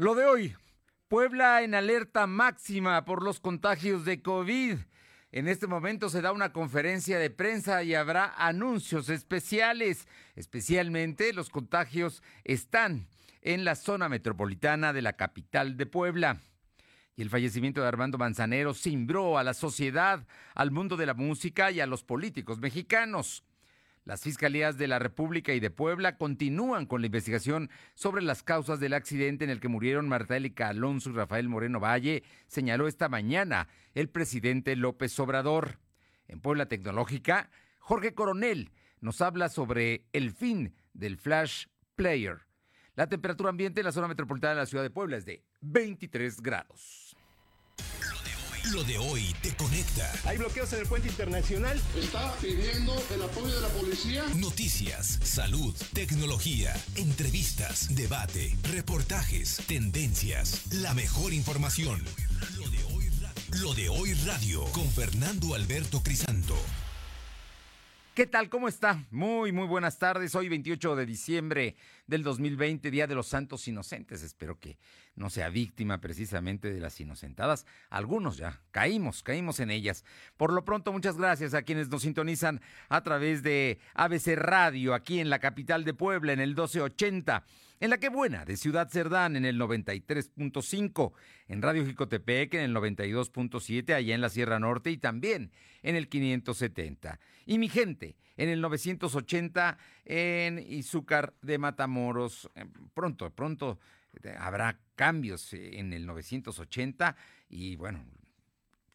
Lo de hoy, Puebla en alerta máxima por los contagios de COVID. En este momento se da una conferencia de prensa y habrá anuncios especiales. Especialmente los contagios están en la zona metropolitana de la capital de Puebla. Y el fallecimiento de Armando Manzanero cimbró a la sociedad, al mundo de la música y a los políticos mexicanos. Las fiscalías de la República y de Puebla continúan con la investigación sobre las causas del accidente en el que murieron Marta Élica Alonso y Rafael Moreno Valle, señaló esta mañana el presidente López Obrador. En Puebla Tecnológica, Jorge Coronel nos habla sobre el fin del Flash Player. La temperatura ambiente en la zona metropolitana de la ciudad de Puebla es de 23 grados. Lo de hoy te conecta. Hay bloqueos en el puente internacional. Está pidiendo el apoyo de la policía. Noticias, salud, tecnología, entrevistas, debate, reportajes, tendencias, la mejor información. Lo de hoy radio, Lo de hoy radio con Fernando Alberto Crisanto. ¿Qué tal? ¿Cómo está? Muy, muy buenas tardes. Hoy 28 de diciembre del 2020, Día de los Santos Inocentes. Espero que no sea víctima precisamente de las inocentadas. Algunos ya caímos, caímos en ellas. Por lo pronto, muchas gracias a quienes nos sintonizan a través de ABC Radio, aquí en la capital de Puebla, en el 1280 en la que buena de Ciudad Cerdán en el 93.5, en Radio Jicotepec en el 92.7 allá en la Sierra Norte y también en el 570. Y mi gente en el 980 en Izúcar de Matamoros. Eh, pronto, pronto eh, habrá cambios en el 980 y bueno,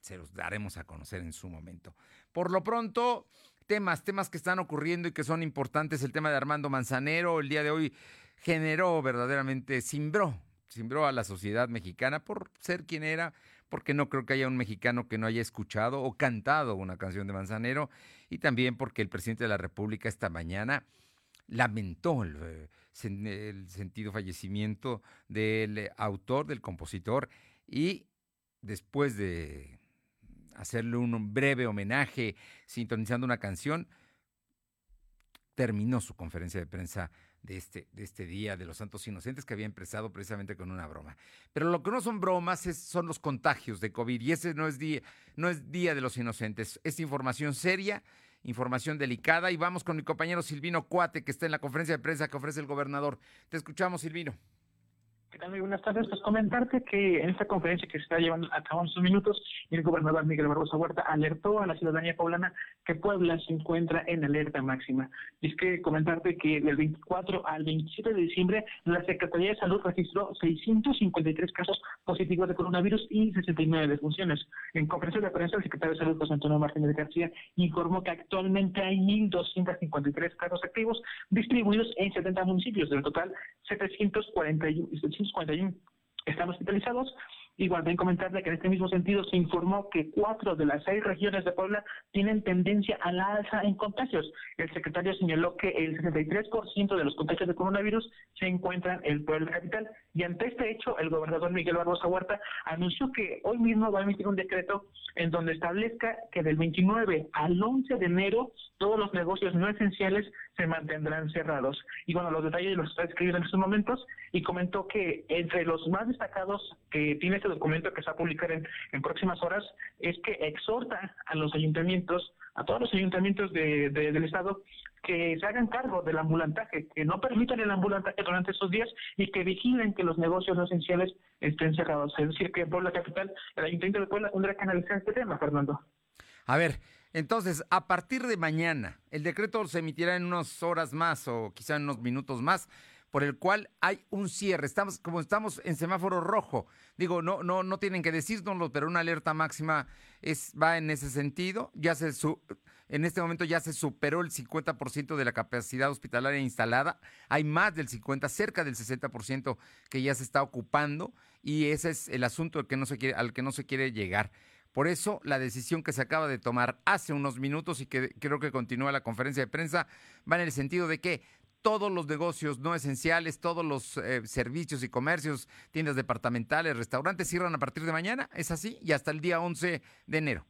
se los daremos a conocer en su momento. Por lo pronto, temas, temas que están ocurriendo y que son importantes. El tema de Armando Manzanero, el día de hoy generó verdaderamente, simbró, simbró a la sociedad mexicana por ser quien era, porque no creo que haya un mexicano que no haya escuchado o cantado una canción de Manzanero, y también porque el presidente de la República esta mañana lamentó el, eh, sentido fallecimiento del autor, del compositor, y después de hacerle un breve homenaje sintonizando una canción, terminó su conferencia de prensa de este, de este Día de los Santos Inocentes que había empezado precisamente con una broma. Pero lo que no son bromas son los contagios de COVID y ese no es, día, no es Día de los Inocentes. Es información seria, información delicada y vamos con mi compañero Silvino Cuate que está en la conferencia de prensa que ofrece el gobernador. Te escuchamos, Silvino. Buenas tardes. Pues comentarte que en esta conferencia que se está llevando a cabo en sus minutos, el gobernador Miguel Barbosa Huerta alertó a la ciudadanía poblana que Puebla se encuentra en alerta máxima. Y es que comentarte que del 24 al 27 de diciembre la Secretaría de Salud registró 653 casos positivos de coronavirus y 69 defunciones. En conferencia de prensa, el secretario de Salud, José Antonio Martínez García, informó que actualmente hay 1.253 casos activos distribuidos en 70 municipios. Del total, 741 están hospitalizados. Igual, también comentarle que en este mismo sentido se informó que cuatro de las seis regiones de Puebla tienen tendencia a la alza en contagios. El secretario señaló que el 63% de los contagios de coronavirus se encuentran en Puebla capital. Y ante este hecho, el gobernador Miguel Barbosa Huerta anunció que hoy mismo va a emitir un decreto en donde establezca que del 29 al 11 de enero todos los negocios no esenciales se mantendrán cerrados. Y bueno, los detalles los está escribiendo en estos momentos y comentó que entre los más destacados que tiene este documento que se va a publicar en, próximas horas es que exhorta a los ayuntamientos, a todos los ayuntamientos de, del Estado, que se hagan cargo del ambulantaje, que no permitan el ambulantaje durante estos días y que vigilen que los negocios no esenciales estén cerrados. Es decir, que en Puebla Capital, el Ayuntamiento de Puebla tendrá que analizar este tema, Fernando. A ver, entonces, a partir de mañana, el decreto se emitirá en unas horas más o quizá en unos minutos más, por el cual hay un cierre. Estamos, como estamos en semáforo rojo, digo, no, no, no tienen que decírnoslo, pero una alerta máxima es, va en ese sentido. Ya se su, en este momento ya se superó el 50% de la capacidad hospitalaria instalada. Hay más del 50, cerca del 60% que ya se está ocupando, y ese es el asunto que no se quiere, al que no se quiere llegar. Por eso la decisión que se acaba de tomar hace unos minutos y que creo que continúa la conferencia de prensa va en el sentido de que todos los negocios no esenciales, todos los eh, servicios y comercios, tiendas departamentales, restaurantes cierran a partir de mañana, ¿es así? Y hasta el día 11 de enero.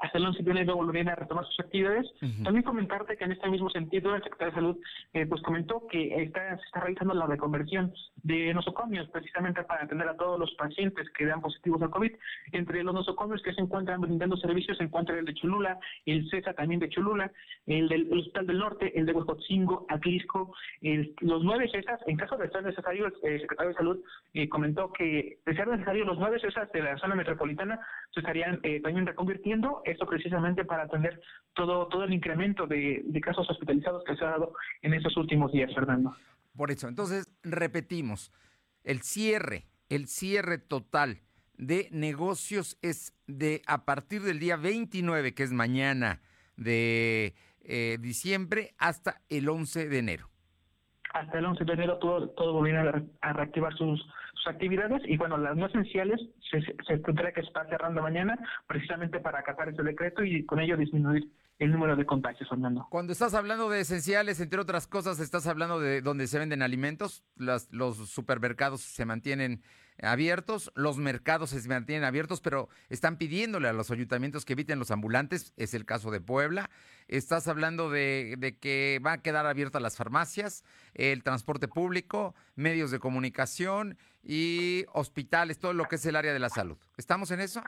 Hasta el 11 de enero volverían a retomar sus actividades. También comentarte que en este mismo sentido el secretario de Salud eh, pues comentó que está, se está realizando la reconversión de nosocomios precisamente para atender a todos los pacientes que dan positivos al COVID. Entre los nosocomios que se encuentran brindando servicios se encuentra el de Cholula, el CESA también de Cholula, el del Hospital del Norte, el de Huejotzingo, Atlisco, los nueve CESAs. En caso de ser necesario, el secretario de Salud eh, comentó que de ser necesario los nueve CESAs de la zona metropolitana se estarían eh, también reconvirtiendo esto precisamente para atender todo, todo el incremento de, de casos hospitalizados que se ha dado en estos últimos días, Fernando. Por eso, entonces, repetimos, el cierre, el cierre total de negocios es de a partir del día 29, que es mañana de eh, diciembre, hasta el 11 de enero. Hasta el 11 de enero todo, todo volverá a reactivar sus, actividades y bueno, las no esenciales se, se tendrá que estar cerrando mañana precisamente para acatar ese decreto y con ello disminuir el número de contagios, Fernando. Cuando estás hablando de esenciales, entre otras cosas, estás hablando de donde se venden alimentos, las, los supermercados se mantienen abiertos, los mercados se mantienen abiertos, pero están pidiéndole a los ayuntamientos que eviten los ambulantes, es el caso de Puebla. Estás hablando de, de que van a quedar abiertas las farmacias, el transporte público, medios de comunicación y hospitales, todo lo que es el área de la salud. ¿Estamos en eso?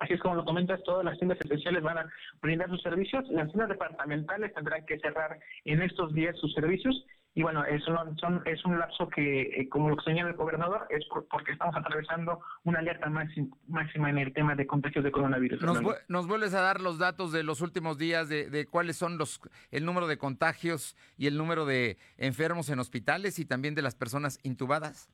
Así es como lo comentas, todas las tiendas esenciales van a brindar sus servicios, las tiendas departamentales tendrán que cerrar en estos días sus servicios y bueno, es un, es un lapso que, eh, como lo señala el gobernador, es porque estamos atravesando una alerta máxima en el tema de contagios de coronavirus. ¿Nos, vuelves a dar los datos de los últimos días de, de, cuáles son los el número de contagios y el número de enfermos en hospitales y también de las personas intubadas?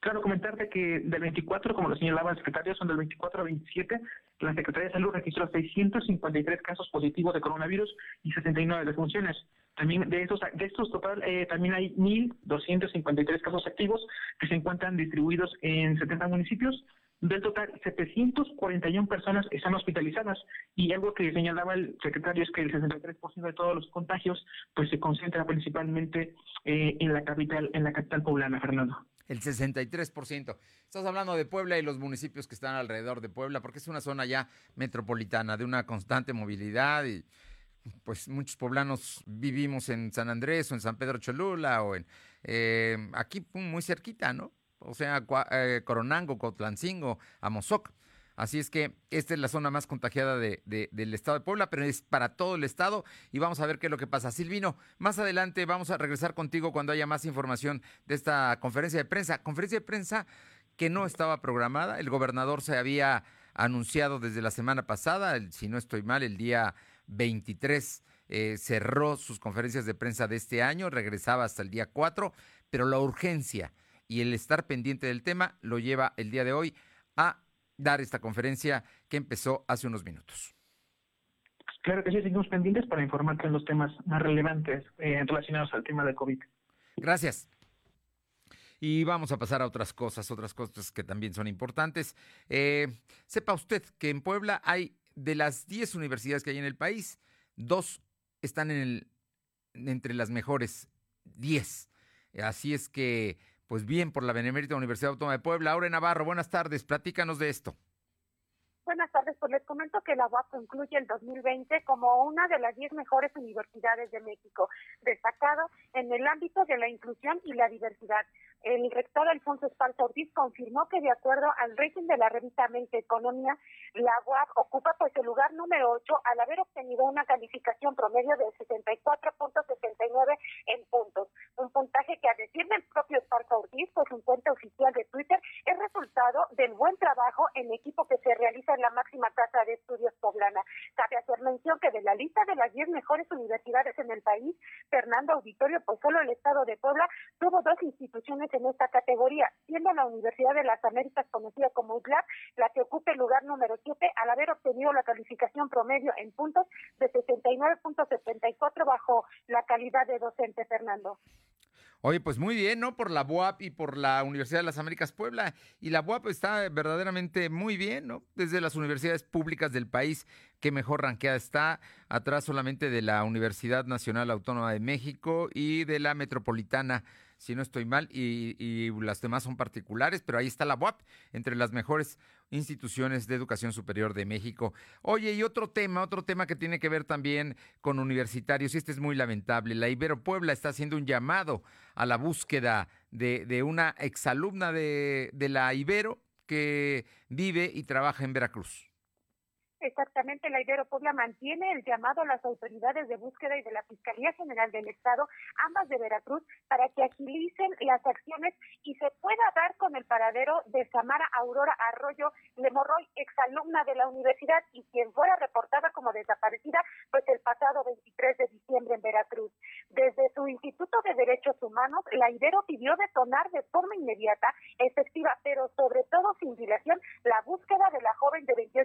Claro, comentarte que del 24, como lo señalaba el secretario, son del 24 al 27, la Secretaría de Salud registró 653 casos positivos de coronavirus y 69 defunciones. También de estos, de estos total, eh, también hay 1.253 casos activos que se encuentran distribuidos en 70 municipios. Del total, 741 personas están hospitalizadas y algo que señalaba el secretario es que el 63% de todos los contagios pues se concentra principalmente eh, en la capital, en la capital poblana, Fernando el 63%. Estás hablando de Puebla y los municipios que están alrededor de Puebla, porque es una zona ya metropolitana de una constante movilidad y pues muchos poblanos vivimos en San Andrés o en San Pedro Cholula o en eh, aquí muy cerquita, ¿no? O sea, eh, Coronango, Cotlancingo, Amozoc. Así es que esta es la zona más contagiada de, del estado de Puebla, pero es para todo el estado y vamos a ver qué es lo que pasa. Silvino, más adelante vamos a regresar contigo cuando haya más información de esta conferencia de prensa. Conferencia de prensa que no estaba programada. El gobernador se había anunciado desde la semana pasada, si no estoy mal, el día 23 eh, cerró sus conferencias de prensa de este año, regresaba hasta el día 4, pero la urgencia y el estar pendiente del tema lo lleva el día de hoy a dar esta conferencia que empezó hace unos minutos. Claro que sí, seguimos pendientes para informarte en los temas más relevantes eh, relacionados al tema de COVID. Gracias. Y vamos a pasar a otras cosas, otras cosas que también son importantes. Eh, sepa usted que en Puebla hay de las 10 universidades que hay en el país, dos están en el, entre las mejores 10. Así es que pues bien por la Benemérita Universidad Autónoma de Puebla. Aure Navarro, buenas tardes, platícanos de esto. Buenas tardes, pues les comento que la UAP concluye el 2020 como una de las 10 mejores universidades de México, destacado en el ámbito de la inclusión y la diversidad. El rector Alfonso Esparza Ortiz confirmó que de acuerdo al rating de la revista Mente Economía, la UAP ocupa pues el lugar número 8 al haber obtenido una calificación promedio de 64.69 en puntos. Un puntaje que a decir del propio Esparza Ortiz, pues un cuenta oficial de Twitter, es resultado del buen trabajo en equipo que se realiza en la máxima casa de estudios poblana. Cabe hacer mención que de la lista de las 10 mejores universidades en el país, Fernando Auditorio, pues solo el estado de Puebla tuvo dos instituciones en esta categoría, siendo la Universidad de las Américas conocida como UTLAP la que ocupa el lugar número 7 al haber obtenido la calificación promedio en puntos de 69.74 bajo la calidad de docente, Fernando. Oye, pues muy bien, ¿no? Por la BUAP y por la Universidad de las Américas Puebla. Y la BUAP está verdaderamente muy bien, ¿no? Desde las universidades públicas del país, que mejor ranqueada está, atrás solamente de la Universidad Nacional Autónoma de México y de la Metropolitana si no estoy mal, y, las demás son particulares, pero ahí está la UAP, entre las mejores instituciones de educación superior de México. Oye, y otro tema, otro tema que tiene que ver también con universitarios, y este es muy lamentable. La Ibero Puebla está haciendo un llamado a la búsqueda de, de una exalumna de, de la Ibero que vive y trabaja en Veracruz. Exactamente, la Ibero Puebla mantiene el llamado a las autoridades de búsqueda y de la Fiscalía General del Estado, ambas de Veracruz, para que agilicen las acciones y se pueda dar con el paradero de Samara Aurora Arroyo Lemorroy, exalumna de la universidad y quien fuera reportada como desaparecida pues el pasado 23 de diciembre en Veracruz. Desde su Instituto de Derechos Humanos, la Ibero pidió detonar de forma inmediata, efectiva, pero sobre todo sin dilación, la búsqueda de la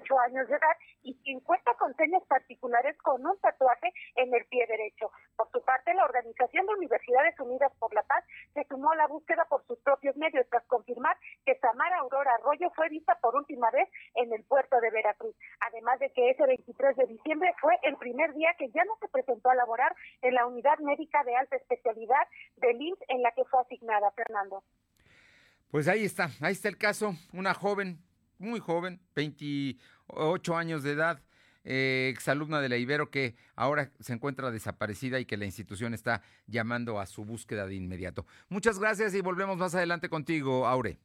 joven de 28 años de edad y 50 con señas particulares con un tatuaje en el pie derecho. Por su parte, la Organización de Universidades Unidas por la Paz se sumó a la búsqueda por sus propios medios tras confirmar que Samara Aurora Arroyo fue vista por última vez en el puerto de Veracruz. Además de que ese 23 de diciembre fue el primer día que ya no se presentó a laborar en la unidad médica de alta especialidad del IMSS en la que fue asignada, Fernando. Pues ahí está, ahí está el caso, una joven, muy joven, 20 ocho años de edad, eh, exalumna de la Ibero que ahora se encuentra desaparecida y que la institución está llamando a su búsqueda de inmediato. Muchas gracias y volvemos más adelante contigo, Aure.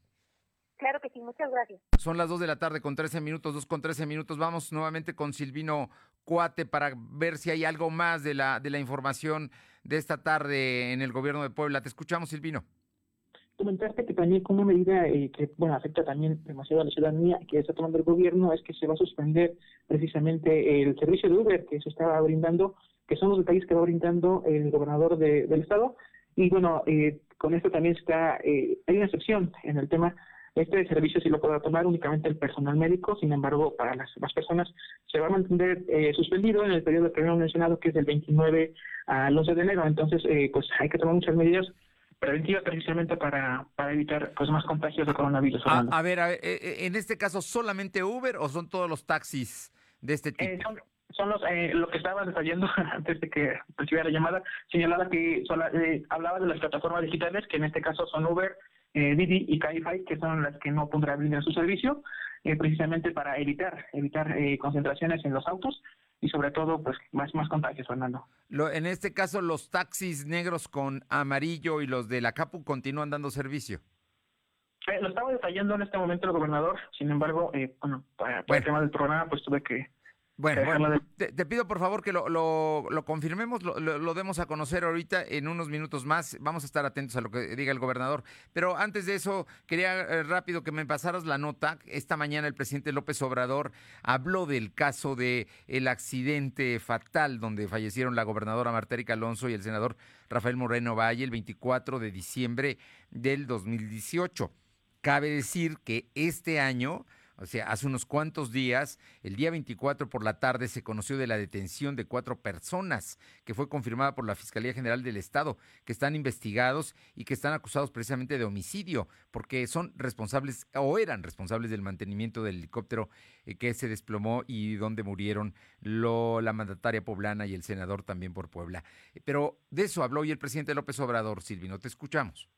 Claro que sí, muchas gracias. Son las dos de la tarde con 13 minutos, dos con 13 minutos. Vamos nuevamente con Silvino Cuate para ver si hay algo más de la, de la información de esta tarde en el gobierno de Puebla. Te escuchamos, Silvino comentarte que también como medida eh, que bueno afecta también demasiado a la ciudadanía que está tomando el gobierno es que se va a suspender precisamente el servicio de Uber que se estaba brindando, que son los detalles que va brindando el gobernador de, del estado. Y bueno, eh, con esto también está, eh, hay una excepción en el tema. Este servicio sí lo podrá tomar únicamente el personal médico, sin embargo, para las demás personas se va a mantener eh, suspendido en el periodo que habíamos mencionado, que es del 29 al 11 de enero. Entonces, eh, pues hay que tomar muchas medidas preventiva precisamente para, para evitar pues más contagios de coronavirus. A, ver, eh, eh, en este caso, ¿solamente Uber o son todos los taxis de este tipo? Eh, son, los, lo que estaba detallando antes de que recibiera la llamada, señalaba que hablaba de las plataformas digitales, que en este caso son Uber, Didi y Cabify, que son las que no pondrán brindar su servicio, precisamente para evitar evitar concentraciones en los autos y sobre todo pues más más contagios Fernando. Lo, en este caso los taxis negros con amarillo y los de la Capu continúan dando servicio. Eh, lo estaba detallando en este momento el gobernador sin embargo eh, bueno para, el tema del programa pues tuve que bueno, te, pido por favor que lo, lo, confirmemos, lo, lo, demos a conocer ahorita en unos minutos más. Vamos a estar atentos a lo que diga el gobernador. Pero antes de eso, quería eh, rápido que me pasaras la nota. Esta mañana el presidente López Obrador habló del caso de el accidente fatal donde fallecieron la gobernadora Marta Erika Alonso y el senador Rafael Moreno Valle el 24 de diciembre del 2018. Cabe decir que este año o sea, hace unos cuantos días, el día 24 por la tarde, se conoció de la detención de cuatro personas, que fue confirmada por la Fiscalía General del Estado, que están investigados y que están acusados precisamente de homicidio, porque son responsables o eran responsables del mantenimiento del helicóptero eh, que se desplomó y donde murieron lo, la mandataria poblana y el senador también por Puebla. Pero de eso habló hoy el presidente López Obrador, Silvino, te escuchamos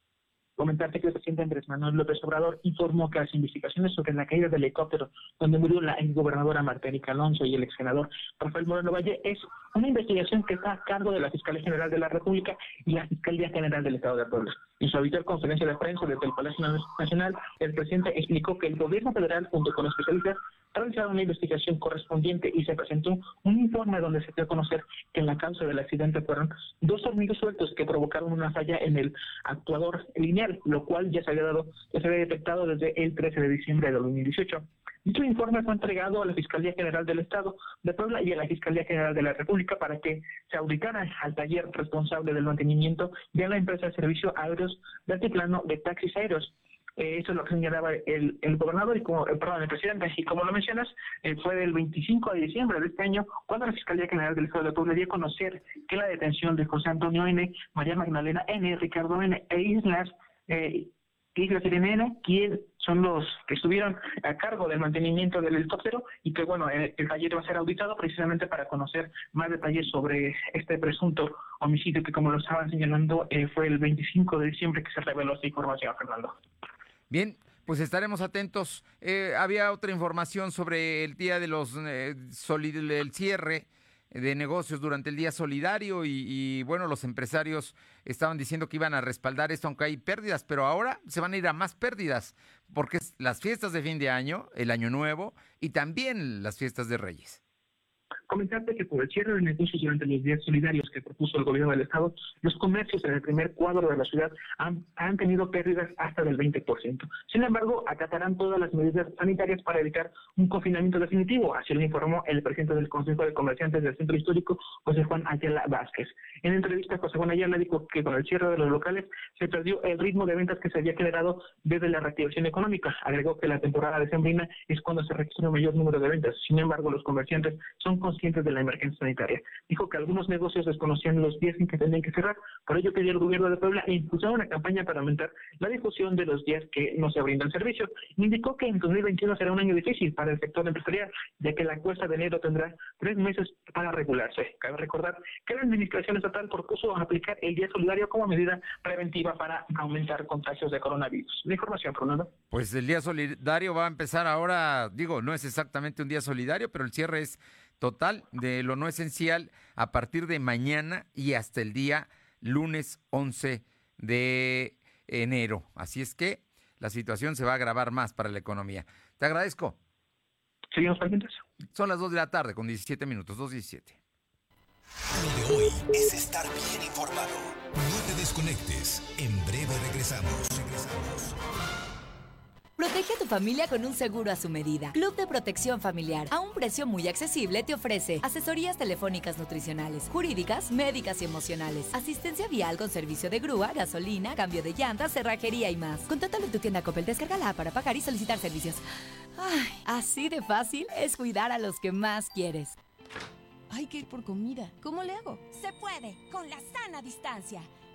comentarte que el presidente Andrés Manuel López Obrador informó que las investigaciones sobre la caída del helicóptero donde murió la exgobernadora Marta Erika Alonso y el ex senador Rafael Moreno Valle es una investigación que está a cargo de la Fiscalía General de la República y la Fiscalía General del Estado de Puebla. En su habitual conferencia de prensa desde el Palacio Nacional, el presidente explicó que el gobierno federal, junto con especialistas, ha realizado una investigación correspondiente y se presentó un informe donde se dio a conocer que en la causa del accidente fueron dos tornillos sueltos que provocaron una falla en el actuador lineal, lo cual ya se había dado, ya se había detectado desde el 13 de diciembre de 2018. Dicho informe fue entregado a la Fiscalía General del Estado de Puebla y a la Fiscalía General de la República para que se auditara al taller responsable del mantenimiento de la empresa de servicios aéreos de altiplano de taxis aéreos. Eh, eso es lo que señalaba el, el gobernador y como, eh, perdón, el presidente. Y como lo mencionas, eh, fue del 25 de diciembre de este año cuando la Fiscalía General del Estado de Puebla dio a conocer que la detención de José Antonio N., María Magdalena N., Ricardo N. e Islas eh, Islas N., quien son los que estuvieron a cargo del mantenimiento del helicóptero y que, bueno, el, taller va a ser auditado precisamente para conocer más detalles sobre este presunto homicidio que, como lo estaban señalando, eh, fue el 25 de diciembre que se reveló esta información, Fernando. Bien, pues estaremos atentos. Eh, había otra información sobre el día de los eh, cierre de negocios durante el día solidario y, y, bueno, los empresarios estaban diciendo que iban a respaldar esto aunque hay pérdidas, pero ahora se van a ir a más pérdidas porque es las fiestas de fin de año, el año nuevo y también las fiestas de Reyes. Comentarte que por el cierre de negocios durante los días solidarios que propuso el gobierno del Estado, los comercios en el primer cuadro de la ciudad han, han tenido pérdidas hasta del 20%. Sin embargo, acatarán todas las medidas sanitarias para evitar un confinamiento definitivo, así lo informó el presidente del Consejo de Comerciantes del Centro Histórico, José Juan Ayala Vázquez. En entrevista, José Juan Ayala dijo que con el cierre de los locales se perdió el ritmo de ventas que se había generado desde la reactivación económica. Agregó que la temporada de sembrina es cuando se registra un mayor número de ventas. Sin embargo, los comerciantes son conscientes de la emergencia sanitaria. Dijo que algunos negocios desconocían los días en que tenían que cerrar, por ello pidió al gobierno de Puebla impulsar una campaña para aumentar la difusión de los días que no se brindan servicios. Indicó que en 2021 será un año difícil para el sector empresarial, ya que la cuesta de enero tendrá tres meses para regularse. Cabe recordar que la Administración Estatal propuso aplicar el Día Solidario como medida preventiva para aumentar contagios de coronavirus. La información, Fernando. Pues el Día Solidario va a empezar ahora, digo, no es exactamente un día solidario, pero el cierre es total de lo no esencial a partir de mañana y hasta el día lunes 11 de enero. Así es que la situación se va a agravar más para la economía. Te agradezco. Seguimos pendientes. Son las 2 de la tarde con 17 minutos, 2.17. Lo de hoy es estar bien informado. No te desconectes. En breve regresamos. Regresamos. Protege a tu familia con un seguro a su medida. Club de Protección Familiar. A un precio muy accesible te ofrece asesorías telefónicas nutricionales, jurídicas, médicas y emocionales, asistencia vial con servicio de grúa, gasolina, cambio de llantas, cerrajería y más. Contáctalo en tu tienda Coppel, descárgala para pagar y solicitar servicios. Ay, así de fácil es cuidar a los que más quieres. Hay que ir por comida. ¿Cómo le hago? Se puede, con la sana distancia.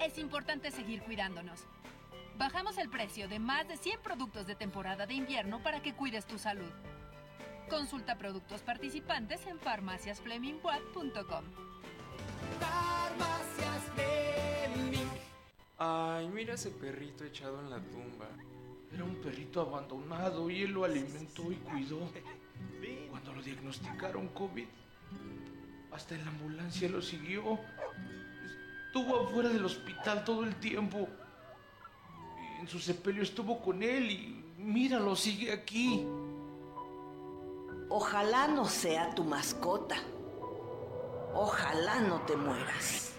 es importante seguir cuidándonos. Bajamos el precio de más de 100 productos de temporada de invierno para que cuides tu salud. Consulta productos participantes en farmaciasflemingwatt.com. Farmacias Fleming. Ay, mira ese perrito echado en la tumba. Era un perrito abandonado y él lo alimentó y cuidó. Cuando lo diagnosticaron COVID, hasta en la ambulancia lo siguió. Estuvo afuera del hospital todo el tiempo. En su sepelio estuvo con él y míralo, sigue aquí. Ojalá no sea tu mascota. Ojalá no te mueras.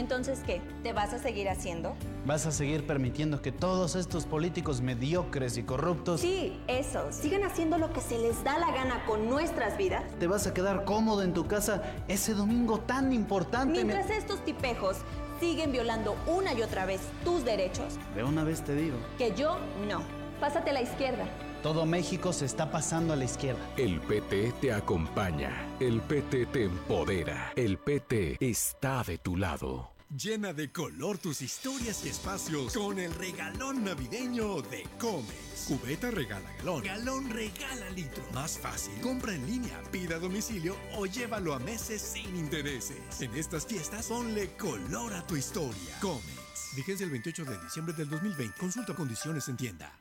Entonces, ¿qué? ¿Te vas a seguir haciendo? ¿Vas a seguir permitiendo que todos estos políticos mediocres y corruptos... Sí, eso. Sigan haciendo lo que se les da la gana con nuestras vidas. ¿Te vas a quedar cómodo en tu casa ese domingo tan importante? Mientras estos tipejos siguen violando una y otra vez tus derechos. De una vez te digo. Que yo no. Pásate a la izquierda. Todo México se está pasando a la izquierda. El PT te acompaña. El PT te empodera. El PT está de tu lado. Llena de color tus historias y espacios con el regalón navideño de Comex. Cubeta regala galón. Galón regala litro. Más fácil. Compra en línea, pida a domicilio o llévalo a meses sin intereses. En estas fiestas, ponle color a tu historia. Comex. Vigencia el 28 de diciembre del 2020. Consulta condiciones en tienda.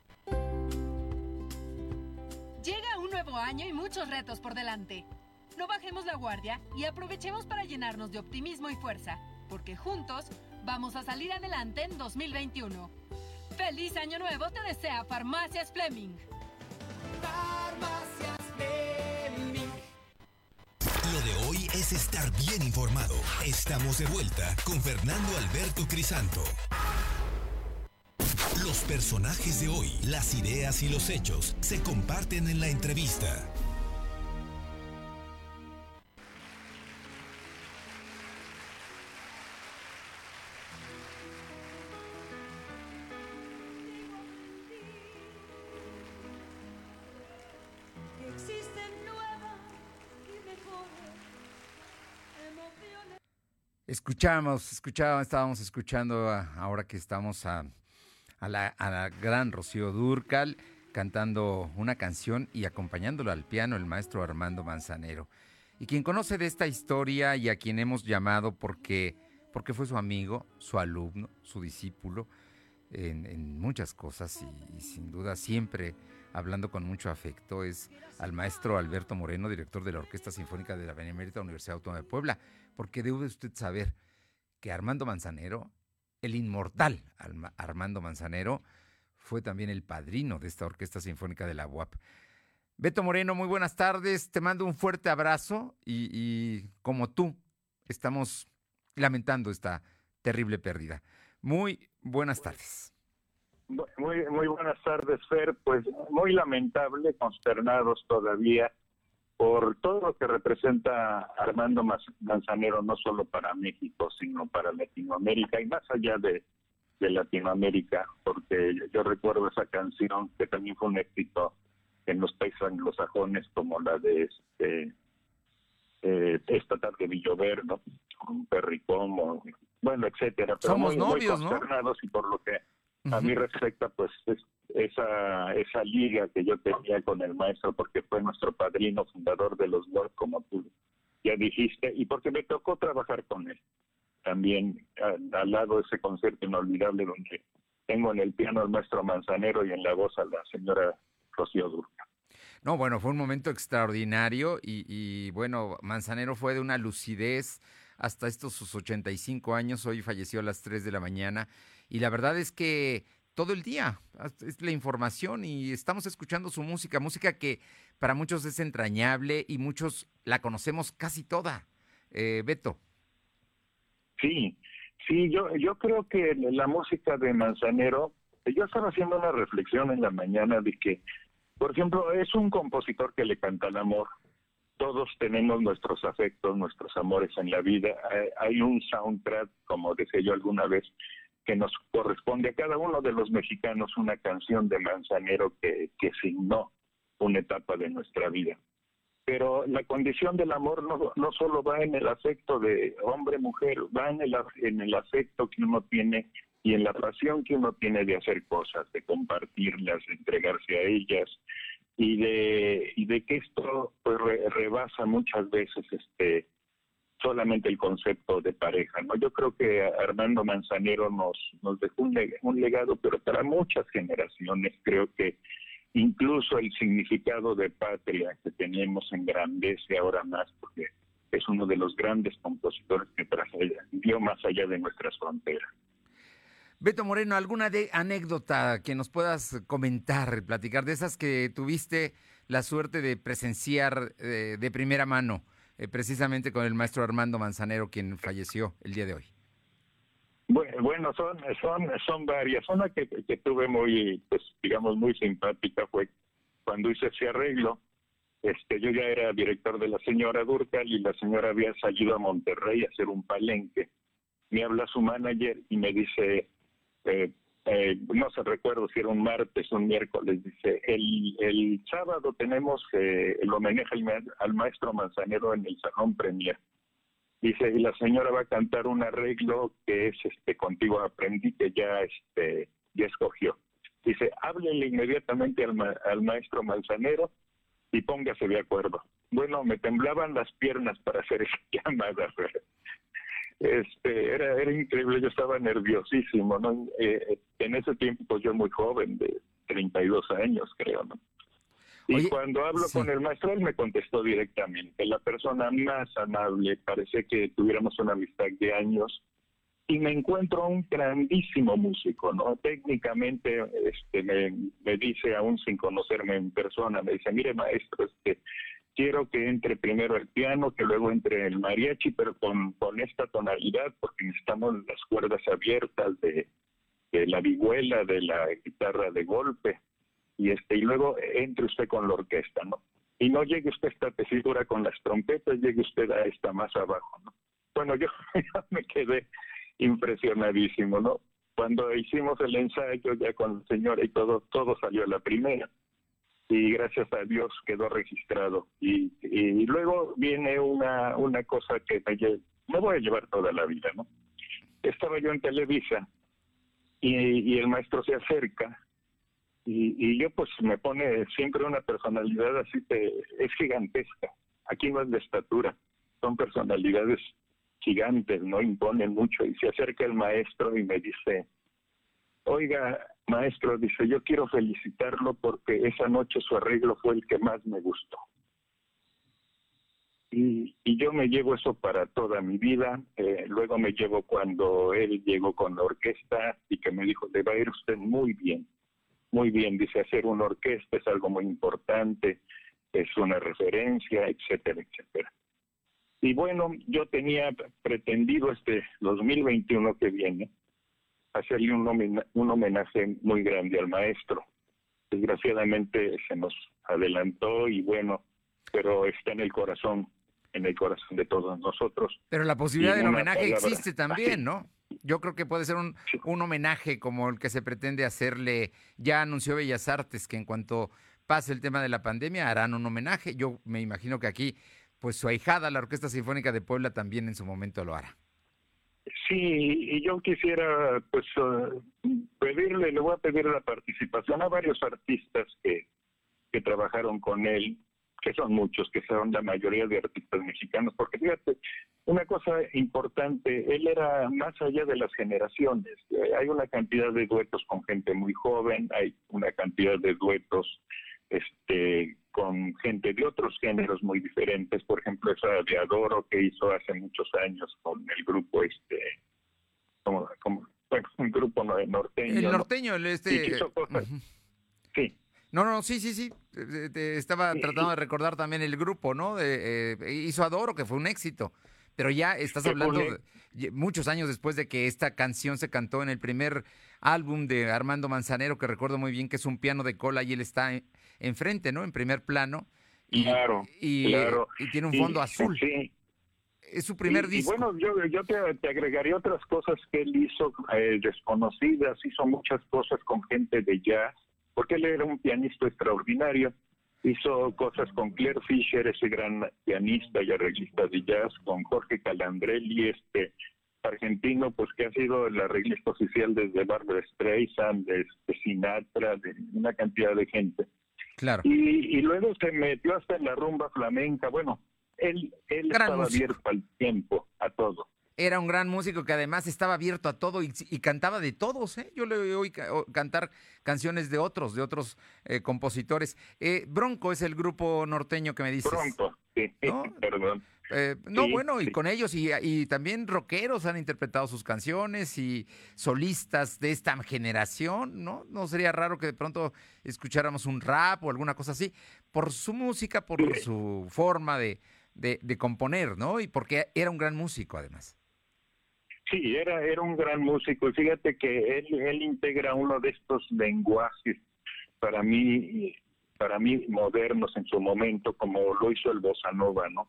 Llega un nuevo año y muchos retos por delante. No bajemos la guardia y aprovechemos para llenarnos de optimismo y fuerza, porque juntos vamos a salir adelante en 2021. ¡Feliz Año Nuevo te desea Farmacias Fleming! Farmacias Fleming. Lo de hoy es estar bien informado. Estamos de vuelta con Fernando Alberto Crisanto. Los personajes de hoy, las ideas y los hechos se comparten en la entrevista. Escuchamos, escuchamos, estábamos escuchando ahora que estamos a a la gran Rocío Durcal cantando una canción y acompañándolo al piano el maestro Armando Manzanero. Y quien conoce de esta historia y a quien hemos llamado porque, porque fue su amigo, su alumno, su discípulo, en, muchas cosas y, sin duda siempre hablando con mucho afecto, es al maestro Alberto Moreno, director de la Orquesta Sinfónica de la Benemérita Universidad Autónoma de Puebla, porque debe usted saber que Armando Manzanero, el inmortal Armando Manzanero, fue también el padrino de esta Orquesta Sinfónica de la UAP. Beto Moreno, muy buenas tardes. Te mando un fuerte abrazo y, como tú, estamos lamentando esta terrible pérdida. Muy buenas tardes. Muy, muy buenas tardes, Fer. Pues muy lamentable, consternados todavía por todo lo que representa Armando Manzanero, no solo para México, sino para Latinoamérica y más allá de, de Latinoamérica, porque yo recuerdo esa canción que también fue un éxito en los países anglosajones como la de este eh, esta tarde Villover, ¿no? Un perricón, bueno, etcétera. Pero Somos novios, ¿no? Y por lo que a mí respecta, pues esa esa liga que yo tenía con el maestro, porque fue nuestro padrino fundador de los World, como tú ya dijiste, y porque me tocó trabajar con él. También al, lado de ese concierto inolvidable donde tengo en el piano al maestro Manzanero y en la voz a la señora Rocío Durca. No, bueno, fue un momento extraordinario y, bueno, Manzanero fue de una lucidez hasta estos sus 85 años, hoy falleció a las 3 de la mañana y la verdad es que todo el día es la información y estamos escuchando su música, música que para muchos es entrañable y muchos la conocemos casi toda. Eh, Beto. Sí, sí, yo, yo creo que la música de Manzanero, yo estaba haciendo una reflexión en la mañana de que por ejemplo, es un compositor que le canta el amor. Todos tenemos nuestros afectos, nuestros amores en la vida. Hay un soundtrack, como decía yo alguna vez, que nos corresponde a cada uno de los mexicanos una canción de Manzanero que, que signó una etapa de nuestra vida. Pero la condición del amor no, no solo va en el afecto de hombre-mujer, va en el, en el afecto que uno tiene y en la pasión que uno tiene de hacer cosas, de compartirlas, de entregarse a ellas y de y de que esto pues rebasa muchas veces este solamente el concepto de pareja, ¿no? Yo creo que Armando Manzanero nos nos dejó un, legado, pero para muchas generaciones creo que incluso el significado de patria que teníamos engrandece ahora más porque es uno de los grandes compositores que dio más allá de nuestras fronteras. Beto Moreno, ¿alguna de anécdota que nos puedas comentar, platicar de esas que tuviste la suerte de presenciar eh, de primera mano, eh, precisamente con el maestro Armando Manzanero, quien falleció el día de hoy? Bueno, son, son, son varias. Una que, que tuve muy, pues, digamos, muy simpática fue cuando hice ese arreglo. Este, yo ya era director de la señora Durcal y la señora había salido a Monterrey a hacer un palenque. Me habla su manager y me dice, eh, eh, no se recuerdo si era un martes o un miércoles, dice, el, sábado tenemos eh, el homenaje al, maestro Manzanero en el Salón Premier. Dice, y la señora va a cantar un arreglo que es este contigo aprendí que ya este ya escogió. Dice, háblele inmediatamente al, al maestro Manzanero y póngase de acuerdo. Bueno, me temblaban las piernas para hacer esa llamada este era era increíble yo estaba nerviosísimo no eh, en ese tiempo pues yo muy joven de 32 años creo no y cuando hablo con el maestro él me contestó directamente la persona más amable parece que tuviéramos una amistad de años y me encuentro un grandísimo músico no técnicamente este me, me dice aún sin conocerme en persona me dice mire maestro este quiero que entre primero el piano, que luego entre el mariachi, pero con, esta tonalidad, porque necesitamos las cuerdas abiertas de, la vihuela, de la guitarra de golpe, y este y luego entre usted con la orquesta, ¿no? Y no llegue usted a esta tesitura con las trompetas, llegue usted a esta más abajo, ¿no? Bueno, yo me quedé impresionadísimo, ¿no? Cuando hicimos el ensayo ya con la señora y todo, todo salió a la primera y gracias a Dios quedó registrado. Y, y luego viene una, una cosa que me, voy a llevar toda la vida, ¿no? Estaba yo en Televisa y, el maestro se acerca y, yo pues me pone siempre una personalidad así que es gigantesca. Aquí es de estatura, son personalidades gigantes, no imponen mucho. Y se acerca el maestro y me dice, oiga, maestro, dice, yo quiero felicitarlo porque esa noche su arreglo fue el que más me gustó. Y, yo me llevo eso para toda mi vida. Eh, luego me llevo cuando él llegó con la orquesta y que me dijo, le va a ir usted muy bien, muy bien. Dice, hacer una orquesta es algo muy importante, es una referencia, etcétera, etcétera. Y bueno, yo tenía pretendido este 2021 que viene hacerle un, un homenaje muy grande al maestro. Desgraciadamente se nos adelantó y bueno, pero está en el corazón, en el corazón de todos nosotros. Pero la posibilidad del homenaje existe también, ¿no? Yo creo que puede ser un, un homenaje como el que se pretende hacerle. Ya anunció Bellas Artes que en cuanto pase el tema de la pandemia harán un homenaje. Yo me imagino que aquí, pues su ahijada, la Orquesta Sinfónica de Puebla, también en su momento lo hará. Sí, y yo quisiera pues eh, pedirle, le voy a pedir la participación a varios artistas que, que trabajaron con él, que son muchos, que son la mayoría de artistas mexicanos, porque fíjate, una cosa importante, él era más allá de las generaciones, eh, hay una cantidad de duetos con gente muy joven, hay una cantidad de duetos este con gente de otros géneros muy diferentes, por ejemplo esa de Adoro que hizo hace muchos años con el grupo este como, como bueno, un grupo norteño. El norteño, el este Sí. No, no, sí, sí, sí. Te estaba tratando de recordar también el grupo, ¿no? De, eh, hizo Adoro, que fue un éxito. Pero ya estás hablando muchos años después de que esta canción se cantó en el primer álbum de Armando Manzanero, que recuerdo muy bien que es un piano de cola y él está enfrente, ¿no? En primer plano. Y, claro, y, tiene un fondo azul. Sí. Es su primer disco. Y bueno, yo, yo te, agregaría otras cosas que él hizo eh, desconocidas, hizo muchas cosas con gente de jazz, porque él era un pianista extraordinario. Hizo cosas con Claire Fisher, ese gran pianista y arreglista de jazz, con Jorge Calandrelli, este argentino, pues que ha sido el arreglista oficial desde Barbara Streisand, de, Sinatra, de una cantidad de gente. Claro. Y, luego se metió hasta en la rumba flamenca. Bueno, él, él estaba abierto al tiempo, a todo. Era un gran músico que además estaba abierto a todo y, cantaba de todos. ¿eh? Yo le oí cantar canciones de otros, de otros eh, compositores. Eh, Bronco es el grupo norteño que me dices. Bronco, sí, perdón. Eh, no, bueno, y con ellos y, también rockeros han interpretado sus canciones y solistas de esta generación, ¿no? No sería raro que de pronto escucháramos un rap o alguna cosa así, por su música, por su forma de, de, componer, ¿no? Y porque era un gran músico además. Sí, era, era un gran músico y fíjate que él, él integra uno de estos lenguajes para mí para mí modernos en su momento como lo hizo el bossa nova, ¿no?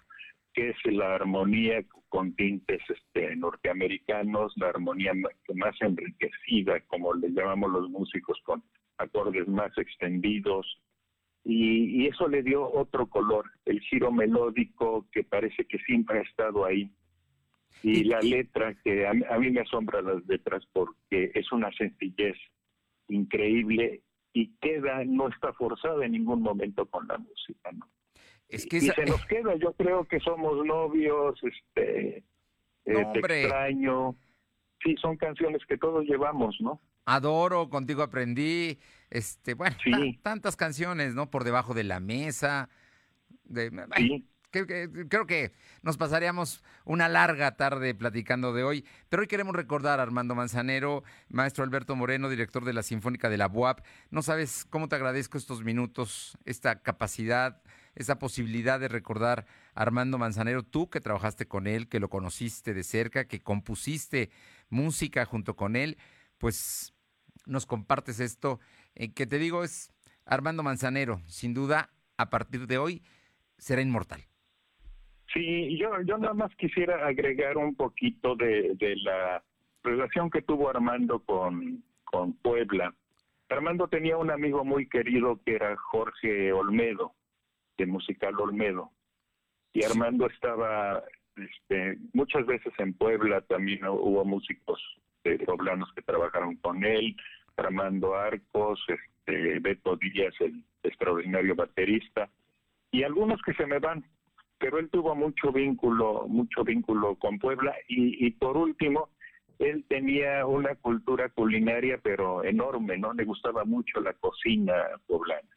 Que es la armonía con tintes este, norteamericanos, la armonía más enriquecida, como le llamamos los músicos, con acordes más extendidos. Y, eso le dio otro color, el giro melódico que parece que siempre ha estado ahí. Y, la letra, que a, a mí me asombra las letras porque es una sencillez increíble y queda, no está forzada en ningún momento con la música, ¿no? Es que y se nos queda, yo creo que somos novios, este, eh, extraño. Sí, son canciones que todos llevamos, ¿no? Adoro, contigo aprendí, este, bueno, tantas canciones, ¿no? Por debajo de la mesa. De, sí. creo que nos pasaríamos una larga tarde platicando de hoy, pero hoy queremos recordar a Armando Manzanero, maestro Alberto Moreno, director de la Sinfónica de la BUAP. No sabes cómo te agradezco estos minutos, esta capacidad, esa posibilidad de recordar a Armando Manzanero, tú que trabajaste con él, que lo conociste de cerca, que compusiste música junto con él, pues nos compartes esto, eh, que te digo es Armando Manzanero, sin duda, a partir de hoy será inmortal. Sí, yo, yo nada más quisiera agregar un poquito de, de la relación que tuvo Armando con, con Puebla. Armando tenía un amigo muy querido que era Jorge Olmedo, de Musical Olmedo. Y Armando estaba Este, muchas veces en Puebla también hubo músicos eh, poblanos que trabajaron con él, Armando Arcos, este, Beto Díaz, el extraordinario baterista, y algunos que se me van, pero él tuvo mucho vínculo, mucho vínculo con Puebla, y, y por último, él tenía una cultura culinaria, pero enorme, ¿no? Le gustaba mucho la cocina poblana.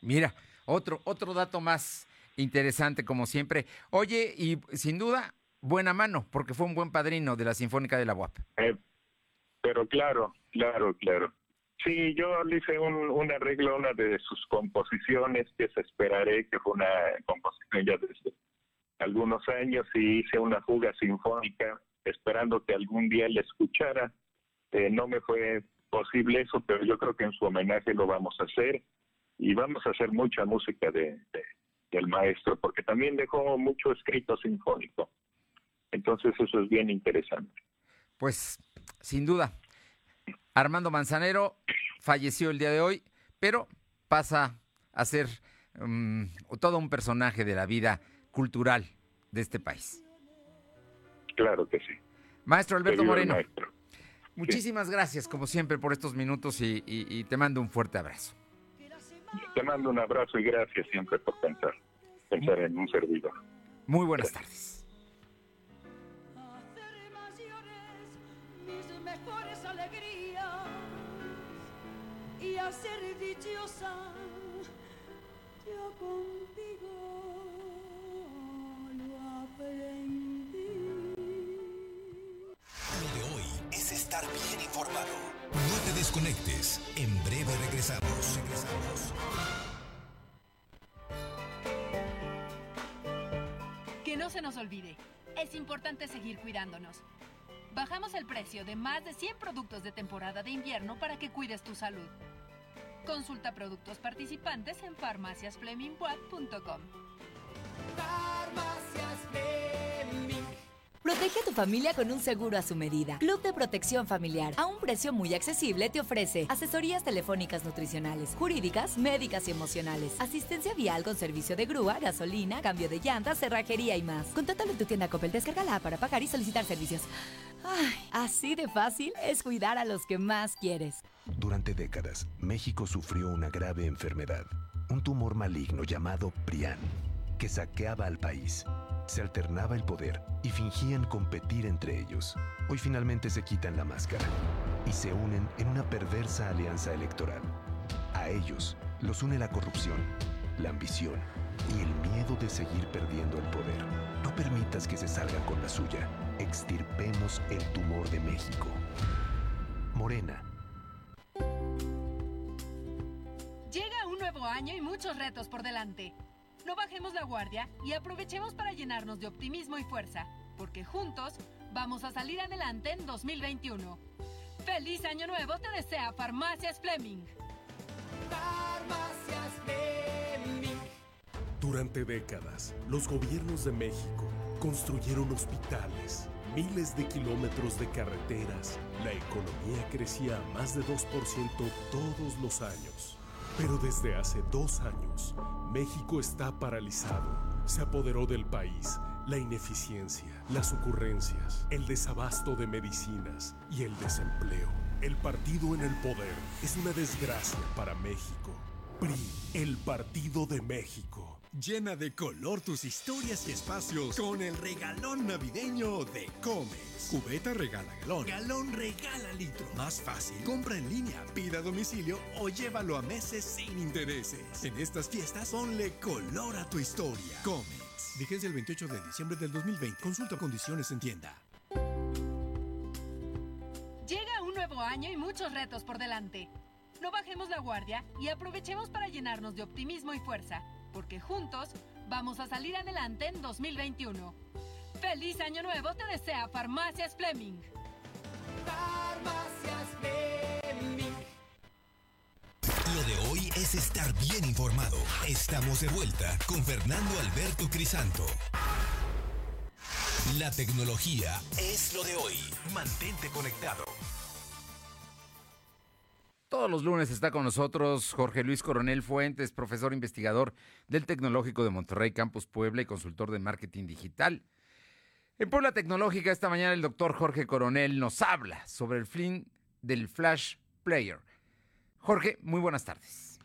Mira, otro, otro dato más interesante, como siempre. Oye, y sin duda, buena mano, porque fue un buen padrino de la Sinfónica de la UAP. Eh, pero claro, claro, claro. Sí, yo le hice un, arreglo a una de sus composiciones, que se esperaré, que fue una composición ya desde algunos años, y hice una fuga sinfónica esperando que algún día le escuchara. Eh, no me fue posible eso, pero yo creo que en su homenaje lo vamos a hacer y vamos a hacer mucha música de, del maestro, porque también dejó mucho escrito sinfónico. Entonces eso es bien interesante. Pues, sin duda, Armando Manzanero falleció el día de hoy, pero pasa a ser um, todo un personaje de la vida cultural de este país. Claro que sí. Maestro Alberto Moreno. Muchísimas gracias, como siempre, por estos minutos y, y, y, te mando un fuerte abrazo. Te mando un abrazo y gracias siempre por pensar, pensar en un servidor. Muy buenas tardes. y a ser dichosa yo contigo lo aprendí. Lo de hoy es estar bien informado. Te desconectes. En breve regresamos. Regresamos. Que no se nos olvide. Es importante seguir cuidándonos. Bajamos el precio de más de 100 productos de temporada de invierno para que cuides tu salud. Consulta productos participantes en farmaciasflemingwatt.com. Protege a tu familia con un seguro a su medida. Club de Protección Familiar, a un precio muy accesible, te ofrece asesorías telefónicas nutricionales, jurídicas, médicas y emocionales, asistencia vial con servicio de grúa, gasolina, cambio de llantas, cerrajería y más. Contáctalo en tu tienda Coppel, descárgala para pagar y solicitar servicios. Ay, así de fácil es cuidar a los que más quieres. Durante décadas, México sufrió una grave enfermedad, un tumor maligno llamado PRIAN, que saqueaba al país. Se alternaba el poder y fingían competir entre ellos. Hoy finalmente se quitan la máscara y se unen en una perversa alianza electoral. A ellos los une la corrupción, la ambición y el miedo de seguir perdiendo el poder. No permitas que se salgan con la suya. Extirpemos el tumor de México. Morena. Llega un nuevo año y muchos retos por delante. No bajemos la guardia y aprovechemos para llenarnos de optimismo y fuerza, porque juntos vamos a salir adelante en 2021. ¡Feliz Año Nuevo te desea Farmacias Fleming! Farmacias Fleming. Durante décadas, los gobiernos de México construyeron hospitales, miles de kilómetros de carreteras. La economía crecía a más de 2% todos los años. Pero desde hace dos años, México está paralizado. Se apoderó del país la ineficiencia, las ocurrencias, el desabasto de medicinas y el desempleo. El partido en el poder es una desgracia para México. PRI, el Partido de México. Llena de color tus historias y espacios con el regalón navideño de Comex. Cubeta regala galón. Galón regala litro. Más fácil. Compra en línea, pida a domicilio o llévalo a meses sin intereses. En estas fiestas, ponle color a tu historia. Comex. Vigencia el 28 de diciembre del 2020. Consulta condiciones en tienda. Llega un nuevo año y muchos retos por delante. No bajemos la guardia y aprovechemos para llenarnos de optimismo y fuerza, porque juntos vamos a salir adelante en 2021. ¡Feliz Año Nuevo te desea Farmacias Fleming! Farmacias Fleming. Lo de hoy es estar bien informado. Estamos de vuelta con Fernando Alberto Crisanto. La tecnología es lo de hoy. Mantente conectado. Todos los lunes está con nosotros Jorge Luis Coronel Fuentes, profesor investigador del Tecnológico de Monterrey, Campus Puebla y consultor de marketing digital. En Puebla Tecnológica esta mañana el doctor Jorge Coronel nos habla sobre el fin del Flash Player. Jorge, muy buenas tardes.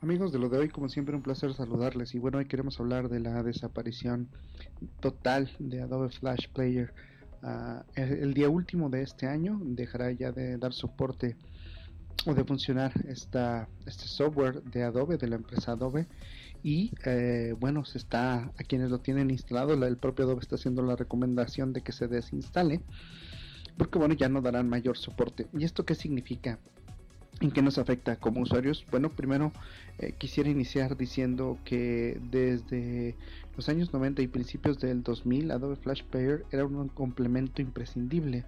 Amigos de lo de hoy, como siempre, un placer saludarles. Y bueno, hoy queremos hablar de la desaparición total de Adobe Flash Player. El, día último de este año dejará ya de dar soporte o de funcionar esta, este software de Adobe, de la empresa Adobe. Y eh, bueno, se está a quienes lo tienen instalado, la, el propio Adobe está haciendo la recomendación de que se desinstale, porque bueno, ya no darán mayor soporte. ¿Y esto qué significa? ¿En qué nos afecta como usuarios? Bueno, primero eh, quisiera iniciar diciendo que desde los años 90 y principios del 2000 Adobe Flash Player era un complemento imprescindible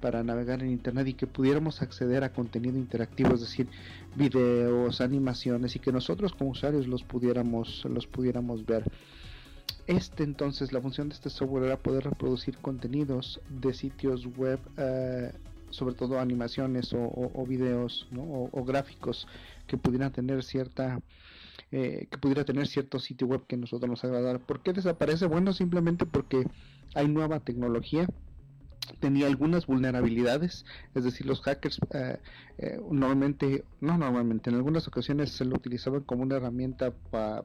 para navegar en internet y que pudiéramos acceder a contenido interactivo, es decir, videos, animaciones y que nosotros como usuarios los pudiéramos los pudiéramos ver. Este entonces, la función de este software era poder reproducir contenidos de sitios web uh, sobre todo animaciones o, videos o, gráficos que pudieran tener cierta eh, que pudiera tener cierto sitio web que nosotros nos agradara. ¿Por qué desaparece? Bueno, simplemente porque hay nueva tecnología tenía algunas vulnerabilidades, es decir, los hackers eh, eh, normalmente, no normalmente, en algunas ocasiones se lo utilizaban como una herramienta pa,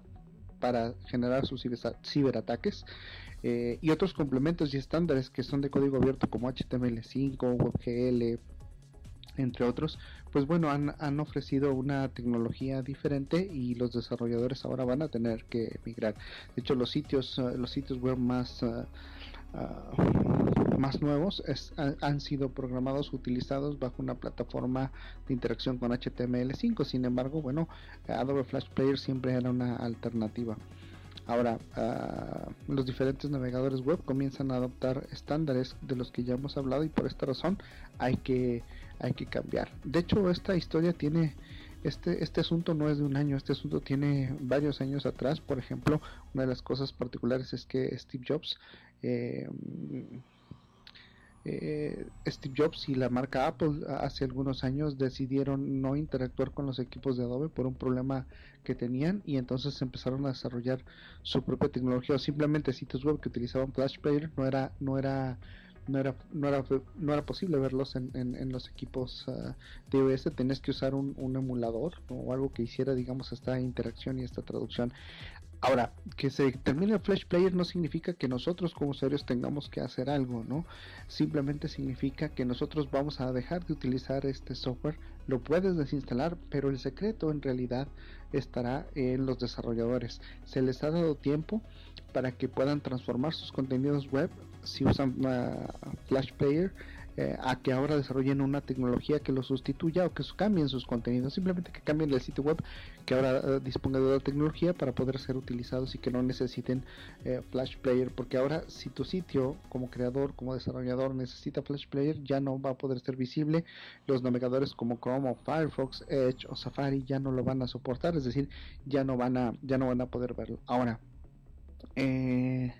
para generar sus ciberataques eh, y otros complementos y estándares que son de código abierto como HTML5, WebGL, entre otros, pues bueno, han, han, ofrecido una tecnología diferente y los desarrolladores ahora van a tener que migrar. De hecho, los sitios, uh, los sitios web más uh, uh, más nuevos han sido programados utilizados bajo una plataforma de interacción con HTML5. Sin embargo, bueno, Adobe Flash Player siempre era una alternativa. Ahora, uh, los diferentes navegadores web comienzan a adoptar estándares de los que ya hemos hablado y por esta razón hay que, hay que cambiar. De hecho, esta historia tiene, este, este asunto no es de un año, este asunto tiene varios años atrás. Por ejemplo, una de las cosas particulares es que Steve Jobs eh, eh, Steve Jobs y la marca Apple hace algunos años decidieron no interactuar con los equipos de Adobe por un problema que tenían y entonces empezaron a desarrollar su propia tecnología o simplemente sitios web que utilizaban Flash Player no era no era no era no era no era posible verlos en, en, los equipos uh, de iOS tenías que usar un, un emulador o algo que hiciera digamos esta interacción y esta traducción Ahora, que se termine el Flash Player no significa que nosotros como usuarios tengamos que hacer algo, ¿no? Simplemente significa que nosotros vamos a dejar de utilizar este software, lo puedes desinstalar, pero el secreto en realidad estará en los desarrolladores. Se les ha dado tiempo para que puedan transformar sus contenidos web si usan Flash Player eh, a que ahora desarrollen una tecnología que lo sustituya o que cambien sus contenidos, simplemente que cambien el sitio web, que ahora uh, disponga de la tecnología para poder ser utilizados y que no necesiten eh, Flash Player, porque ahora si tu sitio como creador, como desarrollador necesita Flash Player, ya no va a poder ser visible, los navegadores como Chrome o Firefox, Edge o Safari ya no lo van a soportar, es decir, ya no van a, ya no van a poder verlo. Ahora, eh,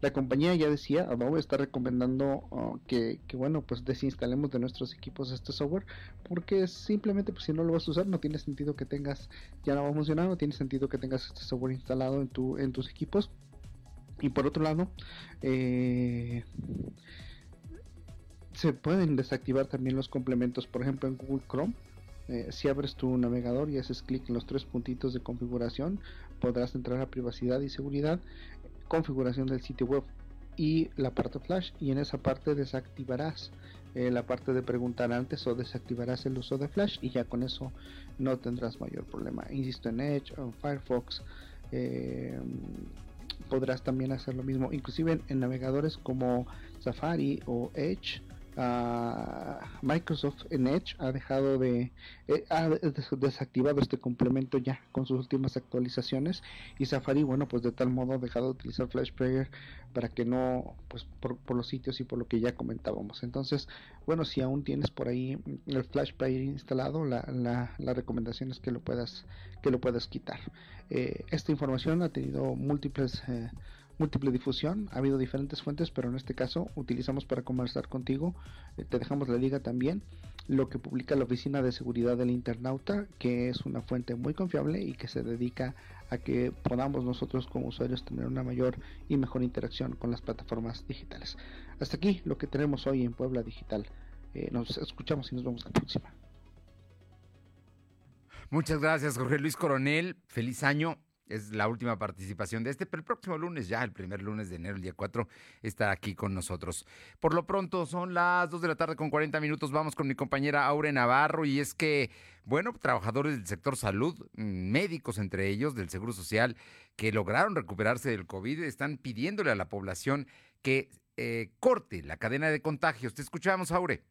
la compañía ya decía, Adobe está recomendando que, que, bueno, pues desinstalemos de nuestros equipos este software porque simplemente pues si no lo vas a usar no tiene sentido que tengas, ya no va a funcionar, no tiene sentido que tengas este software instalado en, tu, en tus equipos. Y por otro lado, eh, se pueden desactivar también los complementos, por ejemplo en Google Chrome. Eh, si abres tu navegador y haces clic en los tres puntitos de configuración, podrás entrar a privacidad y seguridad configuración del sitio web y la parte flash y en esa parte desactivarás eh, la parte de preguntar antes o desactivarás el uso de flash y ya con eso no tendrás mayor problema. Insisto en Edge o en Firefox eh, podrás también hacer lo mismo inclusive en, en navegadores como Safari o Edge Uh, Microsoft en Edge ha dejado de eh, ha desactivado este complemento ya con sus últimas actualizaciones. Y Safari bueno pues de tal modo ha dejado de utilizar Flash Player para que no pues por, los sitios y por lo que ya comentábamos. Entonces bueno si aún tienes por ahí el Flash Player instalado la, la, la recomendación es que lo puedas que lo puedas quitar. Eh, esta información ha tenido múltiples eh, múltiple difusión, ha habido diferentes fuentes, pero en este caso utilizamos para conversar contigo, eh, te dejamos la liga también, lo que publica la Oficina de Seguridad del Internauta, que es una fuente muy confiable y que se dedica a que podamos nosotros como usuarios tener una mayor y mejor interacción con las plataformas digitales. Hasta aquí lo que tenemos hoy en Puebla Digital. Eh, nos escuchamos y nos vemos la próxima. Muchas gracias, Jorge Luis Coronel. Feliz año. Es la última participación de este, pero el próximo lunes, ya el primer lunes de enero, el día 4, está aquí con nosotros. Por lo pronto, son las 2 de la tarde con 40 minutos. Vamos con mi compañera Aure Navarro. Y es que, bueno, trabajadores del sector salud, mm, médicos entre ellos, del Seguro Social, que lograron recuperarse del COVID, están pidiéndole a la población que eh, corte la cadena de contagios. Te escuchamos, Aure.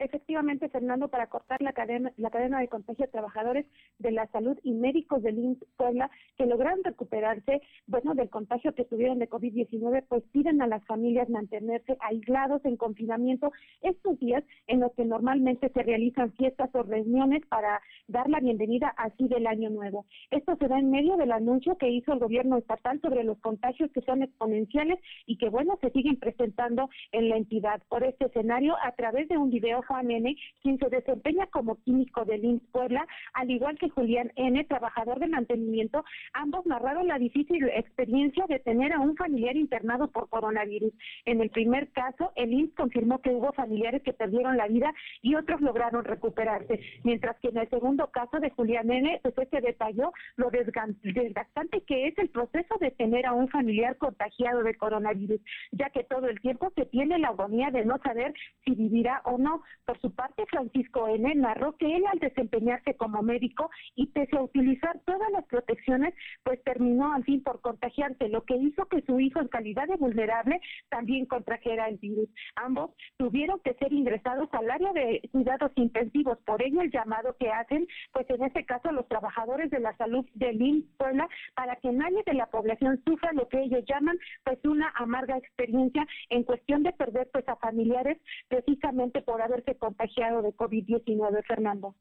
Efectivamente, Fernando, para cortar la cadena, la cadena de contagio de trabajadores de la salud y médicos del INS Puebla que lograron recuperarse, bueno, del contagio que tuvieron de COVID-19, pues piden a las familias mantenerse aislados en confinamiento estos días en los que normalmente se realizan fiestas o reuniones para dar la bienvenida así del año nuevo. Esto se da en medio del anuncio que hizo el gobierno estatal sobre los contagios que son exponenciales y que, bueno, se siguen presentando en la entidad. Por este escenario, a través de un video Juan N., quien se desempeña como químico del INS Puebla, al igual que Julián N., trabajador de mantenimiento, ambos narraron la difícil experiencia de tener a un familiar internado por coronavirus. En el primer caso, el INS confirmó que hubo familiares que perdieron la vida y otros lograron recuperarse, mientras que en el segundo caso de Julián N., pues este detalló lo desgastante que es el proceso de tener a un familiar contagiado de coronavirus, ya que todo el tiempo se tiene la agonía de no saber si vivirá o no, por su parte, Francisco N. narró que él al desempeñarse como médico y pese a utilizar todas las protecciones, pues terminó al fin por contagiarse, lo que hizo que su hijo en calidad de vulnerable también contrajera el virus. Ambos tuvieron que ser ingresados al área de cuidados intensivos, por ello el llamado que hacen, pues en este caso los trabajadores de la salud del IN Puebla, para que nadie de la población sufra lo que ellos llaman pues una amarga experiencia en cuestión de perder pues a familiares precisamente por haberse contagiado de COVID-19, Fernando.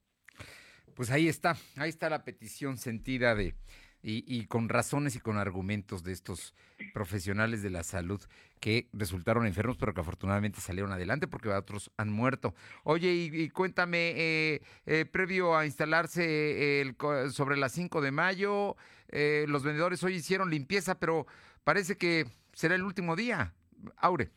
Pues ahí está, ahí está la petición sentida de y, con razones y con argumentos de estos profesionales de la salud que resultaron enfermos, pero que afortunadamente salieron adelante porque otros han muerto. Oye, y, cuéntame, eh, eh, previo a instalarse el, sobre las 5 de mayo, eh, los vendedores hoy hicieron limpieza, pero parece que será el último día. Aure.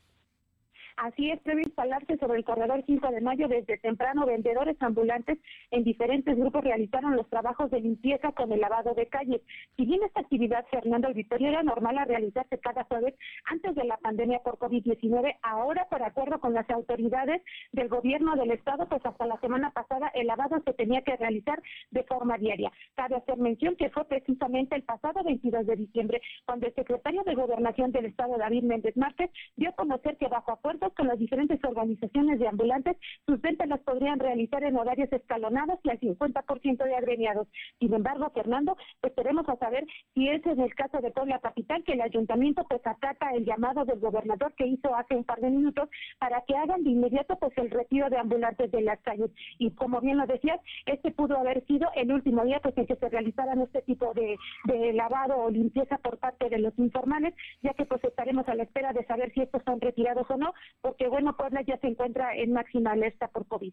Así es, previo instalarse sobre el corredor 5 de mayo, desde temprano vendedores ambulantes en diferentes grupos realizaron los trabajos de limpieza con el lavado de calles. Si bien esta actividad, Fernando Auditorio, era normal a realizarse cada jueves antes de la pandemia por COVID-19, ahora, por acuerdo con las autoridades del gobierno del estado, pues hasta la semana pasada el lavado se tenía que realizar de forma diaria. Cabe hacer mención que fue precisamente el pasado 22 de diciembre cuando el secretario de Gobernación del estado, David Méndez Márquez, dio a conocer que bajo con las diferentes organizaciones de ambulantes, sus ventas las podrían realizar en horarios escalonados y al 50% de agremiados. Sin embargo, Fernando, esperemos a saber si ese es el caso de Puebla Capital, que el ayuntamiento pues acata el llamado del gobernador que hizo hace un par de minutos para que hagan de inmediato pues el retiro de ambulantes de las calles. Y como bien lo decías, este pudo haber sido el último día pues en que se realizaran este tipo de, de lavado o limpieza por parte de los informales, ya que pues estaremos a la espera de saber si estos son retirados o no, porque bueno, Puebla ya se encuentra en máxima alerta por COVID.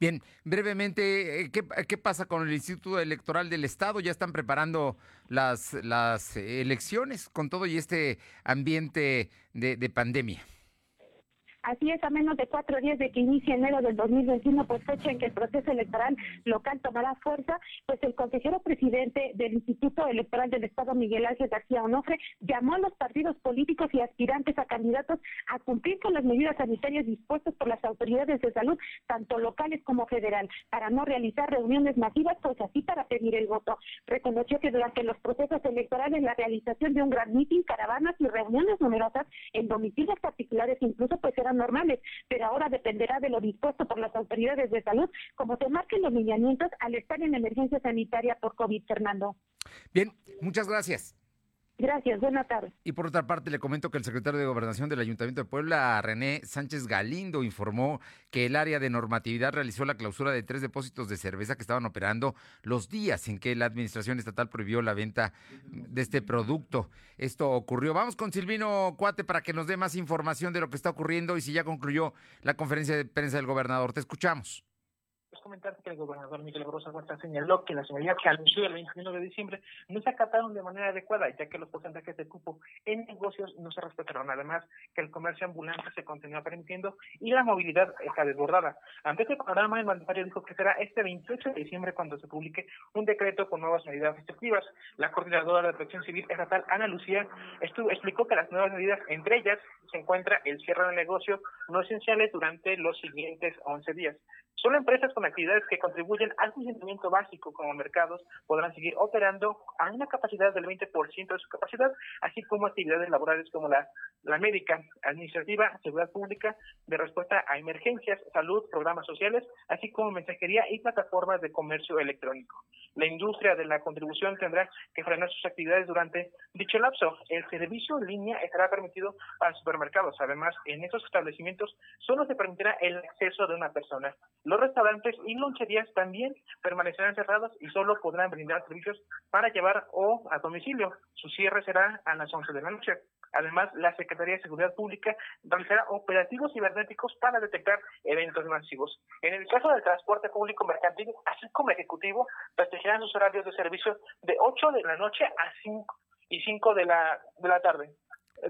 Bien, brevemente, eh, ¿qué, ¿qué, pasa con el Instituto Electoral del Estado? Ya están preparando las, las elecciones con todo y este ambiente de pandemia. Así es, a menos de cuatro días de que inicie enero del 2021, pues fecha en que el proceso electoral local tomará fuerza, pues el consejero presidente del Instituto Electoral del Estado, Miguel Ángel García Onofre, llamó a los partidos políticos y aspirantes a candidatos a cumplir con las medidas sanitarias dispuestas por las autoridades de salud, tanto locales como federal, para no realizar reuniones masivas, pues así para pedir el voto. Reconoció que durante los procesos electorales la realización de un gran mitin, caravanas y reuniones numerosas en domicilios particulares incluso pues eran normales, pero ahora dependerá de lo dispuesto por las autoridades de salud, como se marquen los lineamientos al estar en emergencia sanitaria por COVID, Fernando. Bien, muchas gracias. Gracias, buena tarde. Y por otra parte, le comento que el secretario de Gobernación del Ayuntamiento de Puebla, René Sánchez Galindo, informó que el área de normatividad realizó la clausura de tres depósitos de cerveza que estaban operando los días en que la administración estatal prohibió la venta de este producto. Esto ocurrió. Vamos con Silvino Cuate para que nos dé más información de lo que está ocurriendo y si ya concluyó la conferencia de prensa del gobernador. Te escuchamos es comentarte que el gobernador Miguel Barroso Huerta señaló que las medidas que anunció el 21 de diciembre no se acataron de manera adecuada, ya que los porcentajes de cupo en negocios no se respetaron. Además, que el comercio ambulante se continúa permitiendo y la movilidad está desbordada. Ante este panorama, el mandatario dijo que será este 28 de diciembre cuando se publique un decreto con nuevas medidas restrictivas. La coordinadora de protección civil estatal, Ana Lucía, estuvo, explicó que las nuevas medidas, entre ellas se encuentra el cierre de negocios no esenciales durante los siguientes 11 días. Solo empresas con actividades que contribuyen al funcionamiento básico como mercados podrán seguir operando a una capacidad del 20% de su capacidad, así como actividades laborales como la, la médica, administrativa, seguridad pública, de respuesta a emergencias, salud, programas sociales, así como mensajería y plataformas de comercio electrónico. La industria de la contribución tendrá que frenar sus actividades durante dicho lapso. El servicio en línea estará permitido para supermercados. Además, en esos establecimientos solo se permitirá el acceso de una persona. Los restaurantes y loncherías también permanecerán cerrados y solo podrán brindar servicios para llevar o a domicilio. Su cierre será a las 11 de la noche. Además, la Secretaría de Seguridad Pública realizará operativos cibernéticos para detectar eventos masivos. En el caso del transporte público mercantil, así como ejecutivo, restringirán sus horarios de servicio de 8 de la noche a 5 y 5 de la, de la tarde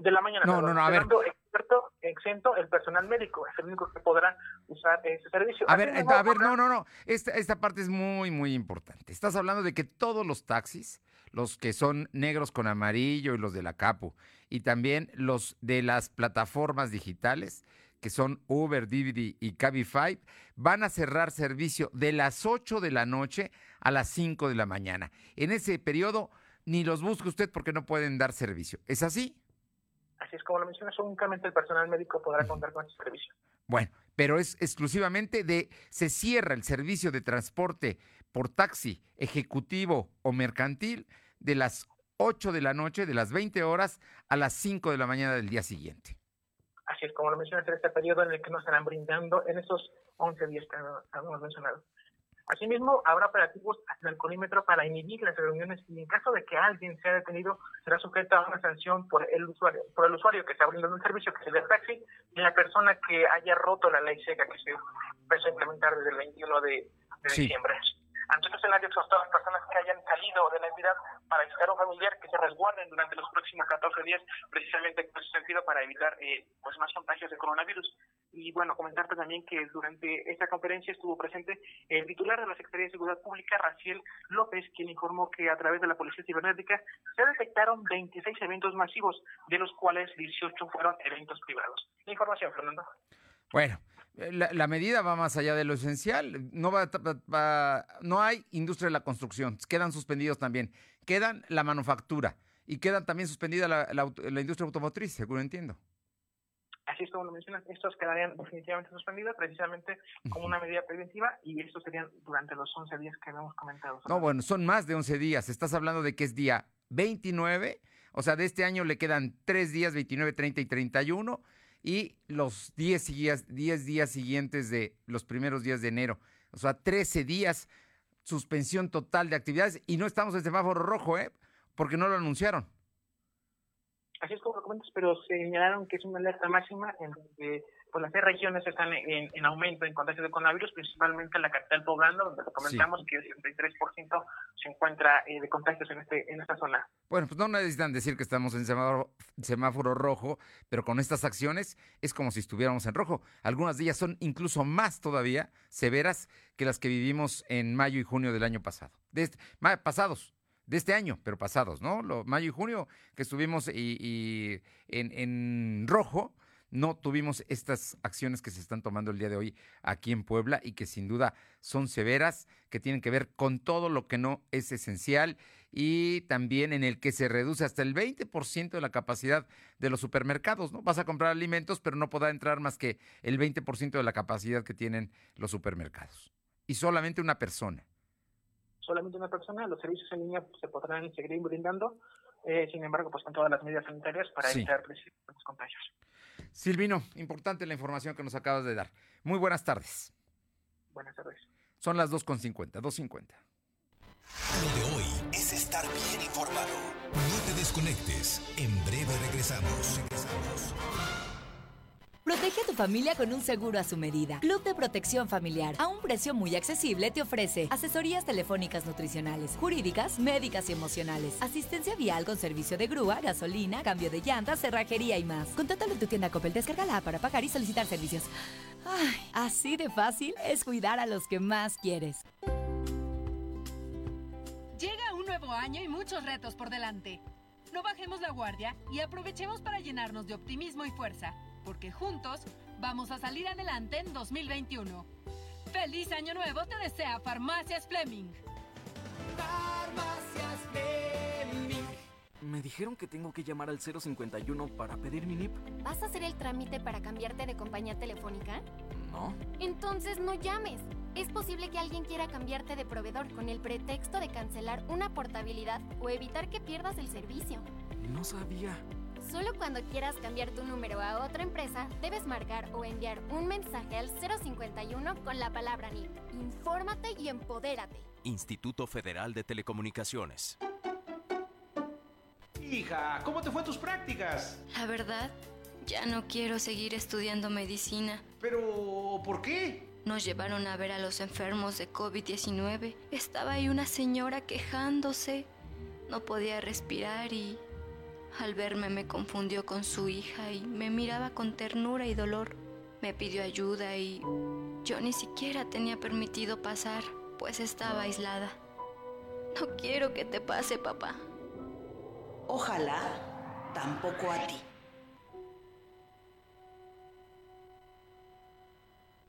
de la mañana. No, perdón, no, no, a ver. experto, exento el personal médico, es el único que podrá usar ese servicio. A ver, a ver, no, no, no. Esta, esta parte es muy, muy importante. Estás hablando de que todos los taxis, los que son negros con amarillo y los de la Capu, y también los de las plataformas digitales, que son Uber, Didi y Cabify, van a cerrar servicio de las 8 de la noche a las 5 de la mañana. En ese periodo ni los busque usted porque no pueden dar servicio. ¿Es así? Así es como lo mencionas, únicamente el personal médico podrá contar con ese servicio. Bueno, pero es exclusivamente de, se cierra el servicio de transporte por taxi ejecutivo o mercantil de las 8 de la noche, de las 20 horas a las 5 de la mañana del día siguiente. Así es como lo mencionas en este periodo en el que nos estarán brindando en esos 11 días que hemos mencionado. Asimismo, habrá operativos hacia el colímetro para inhibir las reuniones y en caso de que alguien sea detenido, será sujeto a una sanción por el usuario, por el usuario que está brindando un servicio, que es el taxi, y la persona que haya roto la ley seca que se empezó a implementar desde el 21 de, de Sí. diciembre. Ante este escenario, exhortó a las personas que hayan salido de la entidad para visitar a un familiar que se resguarden durante los próximos 14 días, precisamente en ese sentido para evitar eh, pues más contagios de coronavirus. Y bueno, comentarte también que durante esta conferencia estuvo presente el titular de la Secretaría de Seguridad Pública, Raciel López, quien informó que a través de la Policía Cibernética se detectaron 26 eventos masivos, de los cuales 18 fueron eventos privados. Información, Fernando. Bueno, la, medida va más allá de lo esencial. No, va, va- no hay industria de la construcción. Quedan suspendidos también. Quedan la manufactura. Y quedan también suspendida la, la industria automotriz, seguro entiendo. Así es como lo mencionas, estos quedarían definitivamente suspendidos precisamente como una medida preventiva y estos serían durante los 11 días que habíamos comentado. No, bueno, son más de 11 días. Estás hablando de que es día 29. O sea, de este año le quedan 3 días, 29, 30 y 31. Y los 10 días, 10 días siguientes de los primeros días de enero. O sea, 13 días, suspensión total de actividades. Y no estamos en semáforo rojo, ¿eh? Porque no lo anunciaron. Así es como lo comentas, pero señalaron que es una alerta máxima en donde pues, las seis regiones están en, en aumento en contagios de coronavirus, principalmente en la capital poblana, donde comentamos que el 63% se encuentra eh, de contagios en, este, en esta zona. Bueno, pues no necesitan decir que estamos en semáforo, semáforo rojo, pero con estas acciones es como si estuviéramos en rojo. Algunas de ellas son incluso más todavía severas que las que vivimos en mayo y junio del año pasado. De este- pasados, de este año, pero pasados, ¿no? Lo, mayo y junio que estuvimos y, en, en rojo, no tuvimos estas acciones que se están tomando el día de hoy aquí en Puebla y que sin duda son severas, que tienen que ver con todo lo que no es esencial y también en el que se reduce hasta el 20% de la capacidad de los supermercados, ¿no? Vas a comprar alimentos, pero no podrá entrar más que el 20% de la capacidad que tienen los supermercados. Y solamente una persona. Solamente una persona, los servicios en línea se podrán seguir brindando eh, sin embargo, pues con todas las medidas sanitarias para Sí. evitar los contagios. Silvino, importante la información que nos acabas de dar. Muy buenas tardes. Buenas tardes. Son las 2.50, 2.50. Lo de hoy es estar bien informado. No te desconectes. En breve regresamos. Regresamos. Protege a tu familia con un seguro a su medida. Club de Protección Familiar, a un precio muy accesible, te ofrece asesorías telefónicas nutricionales, jurídicas, médicas y emocionales, asistencia vial con servicio de grúa, gasolina, cambio de llantas, cerrajería y más. Contáctalo en tu tienda Coppel, descarga la app para pagar y solicitar servicios. Ay, así de fácil es cuidar a los que más quieres. Llega un nuevo año y muchos retos por delante. No bajemos la guardia y aprovechemos para llenarnos de optimismo y fuerza, porque juntos vamos a salir adelante en 2021. ¡Feliz Año Nuevo te desea Farmacias Fleming! Farmacias Fleming. Me dijeron que tengo que llamar al 051 para pedir mi NIP. ¿Vas a hacer el trámite para cambiarte de compañía telefónica? No. Entonces no llames. Es posible que alguien quiera cambiarte de proveedor con el pretexto de cancelar una portabilidad o evitar que pierdas el servicio. No sabía. Solo cuando quieras cambiar tu número a otra empresa, debes marcar o enviar un mensaje al 051 con la palabra NIP. Infórmate y empodérate. Instituto Federal de Telecomunicaciones. Hija, ¿cómo te fue tus prácticas? La verdad, ya no quiero seguir estudiando medicina. Pero, ¿por qué? Nos llevaron a ver a los enfermos de COVID-19. Estaba ahí una señora quejándose. No podía respirar y al verme me confundió con su hija y me miraba con ternura y dolor. Me pidió ayuda y yo ni siquiera tenía permitido pasar, pues estaba aislada. No quiero que te pase, papá. Ojalá tampoco a ti.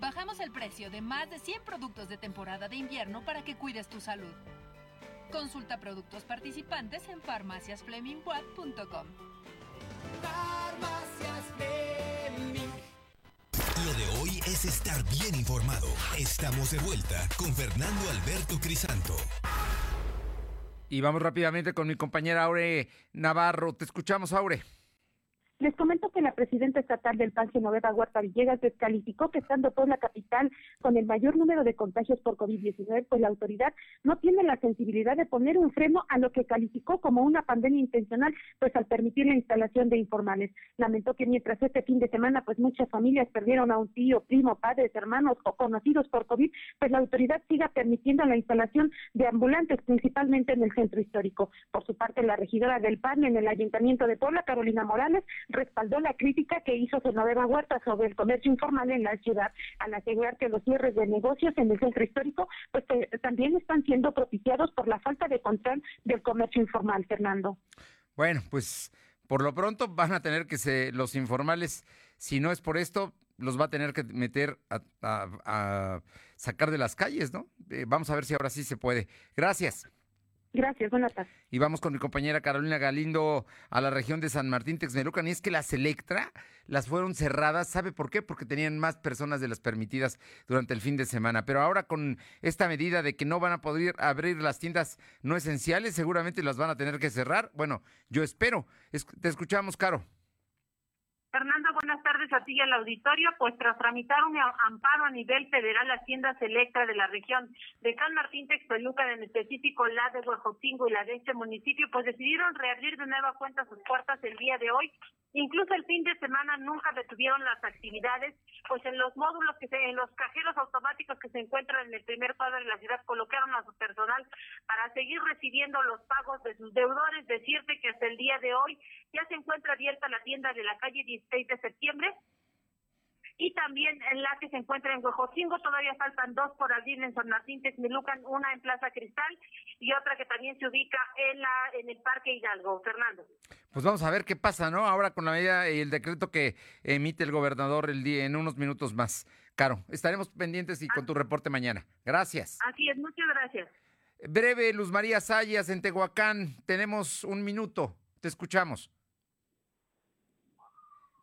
Bajamos el precio de más de 100 productos de temporada de invierno para que cuides tu salud. Consulta productos participantes en farmaciasflemingwatt.com. Farmacias Fleming. Lo de hoy es estar bien informado. Estamos de vuelta con Fernando Alberto Crisanto. Y vamos rápidamente con mi compañera Aure Navarro. Te escuchamos, Aure. Les comento que la presidenta estatal del PAN, Genoveva Huerta Villegas, descalificó que estando toda la capital con el mayor número de contagios por COVID-19, pues la autoridad no tiene la sensibilidad de poner un freno a lo que calificó como una pandemia intencional, pues al permitir la instalación de informales. Lamentó que mientras este fin de semana, pues muchas familias perdieron a un tío, primo, padres, hermanos o conocidos por COVID, pues la autoridad siga permitiendo la instalación de ambulantes, principalmente en el centro histórico. Por su parte, la regidora del PAN en el Ayuntamiento de Puebla, Carolina Morales, respaldó la crítica que hizo Genoveva Huerta sobre el comercio informal en la ciudad, al asegurar que los cierres de negocios en el centro histórico pues eh, también están siendo propiciados por la falta de control del comercio informal, Fernando. Bueno, pues por lo pronto van a tener que se, los informales, si no es por esto, los va a tener que meter a, a- a sacar de las calles, ¿no? Eh, vamos a ver si ahora sí se puede. Gracias. Gracias, buenas tardes. Y vamos con mi compañera Carolina Galindo a la región de San Martín Texmelucan. Y es que las Electra las fueron cerradas. ¿Sabe por qué? Porque tenían más personas de las permitidas durante el fin de semana. Pero ahora con esta medida de que no van a poder abrir las tiendas no esenciales, seguramente las van a tener que cerrar. Bueno, yo espero. Es- te escuchamos, Caro. Buenas tardes a ti y al auditorio. Pues tras tramitar un amparo a nivel federal, las tiendas Electra de la región de San Martín Texpelucan, en específico la de Huejotzingo y la de este municipio, pues decidieron reabrir de nueva cuenta sus puertas el día de hoy. Incluso el fin semana nunca detuvieron las actividades, pues en los módulos que se, en los cajeros automáticos que se encuentran en el primer cuadro de la ciudad colocaron a su personal para seguir recibiendo los pagos de sus deudores. Decirte que hasta el día de hoy ya se encuentra abierta la tienda de la calle 16 de septiembre y también en la que se encuentra en Huejocingo. Todavía faltan dos por abrir en San Martín Texmelucan, una en Plaza Cristal y otra que también se ubica en la en el Parque Hidalgo. Fernando. Pues vamos a ver qué pasa, ¿no? Ahora con la medida y el decreto que emite el gobernador el día en unos minutos más. Caro, estaremos pendientes y con tu reporte mañana. Gracias. Así es, muchas gracias. Breve, Luz María Sayas en Tehuacán. Tenemos un minuto. Te escuchamos.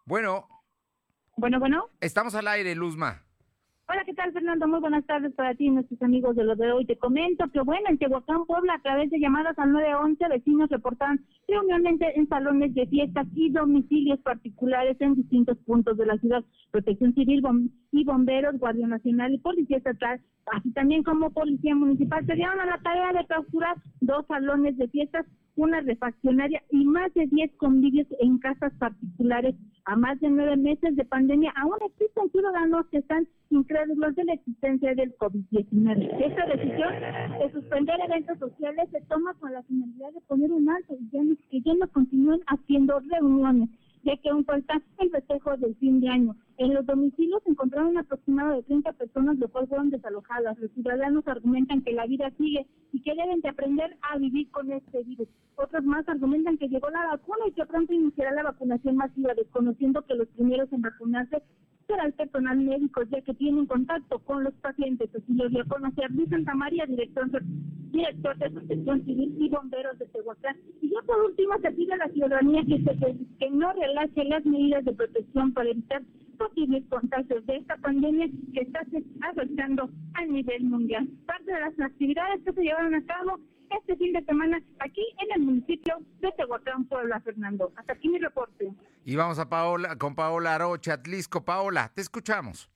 Bueno. Bueno, bueno. Estamos al aire, Luzma. Hola, ¿qué tal, Fernando? Muy buenas tardes para ti y nuestros amigos de lo de hoy. Te comento que, bueno, en Tehuacán, Puebla, a través de llamadas al 911, vecinos reportan reuniones en salones de fiestas y domicilios particulares en distintos puntos de la ciudad. Protección Civil y bomberos, Guardia Nacional y Policía Estatal, así también como Policía Municipal, se dieron a la tarea de clausurar dos salones de fiestas una refaccionaria y más de 10 convivios en casas particulares. A más de nueve meses de pandemia, aún existen ciudadanos que están incrédulos de la existencia del COVID-19. Esta decisión de suspender eventos sociales se toma con la finalidad de poner un alto y ya no, que ya no continúen haciendo reuniones ya que aún falta el festejo del fin de año. En los domicilios se encontraron un aproximado de 30 personas, lo cual fueron desalojadas. Los ciudadanos argumentan que la vida sigue y que deben de aprender a vivir con este virus. Otros más argumentan que llegó la vacuna y que pronto iniciará la vacunación masiva, desconociendo que los primeros en vacunarse será el personal médico, ya que tienen contacto con los pacientes. Así lo dio a conocer Luis Santa María, director, director de Protección Civil y Bomberos de Tehuacán. Y ya por último se pide a la ciudadanía que, se, que no relaje las medidas de protección para evitar posibles contagios de esta pandemia que está afectando a nivel mundial. Parte de las actividades que se llevaron a cabo este fin de semana aquí en el municipio de Tehuacán, Puebla, Fernando. Hasta aquí mi reporte. Y vamos a Paola, con Paola Arocha, Atlisco. Paola, te escuchamos.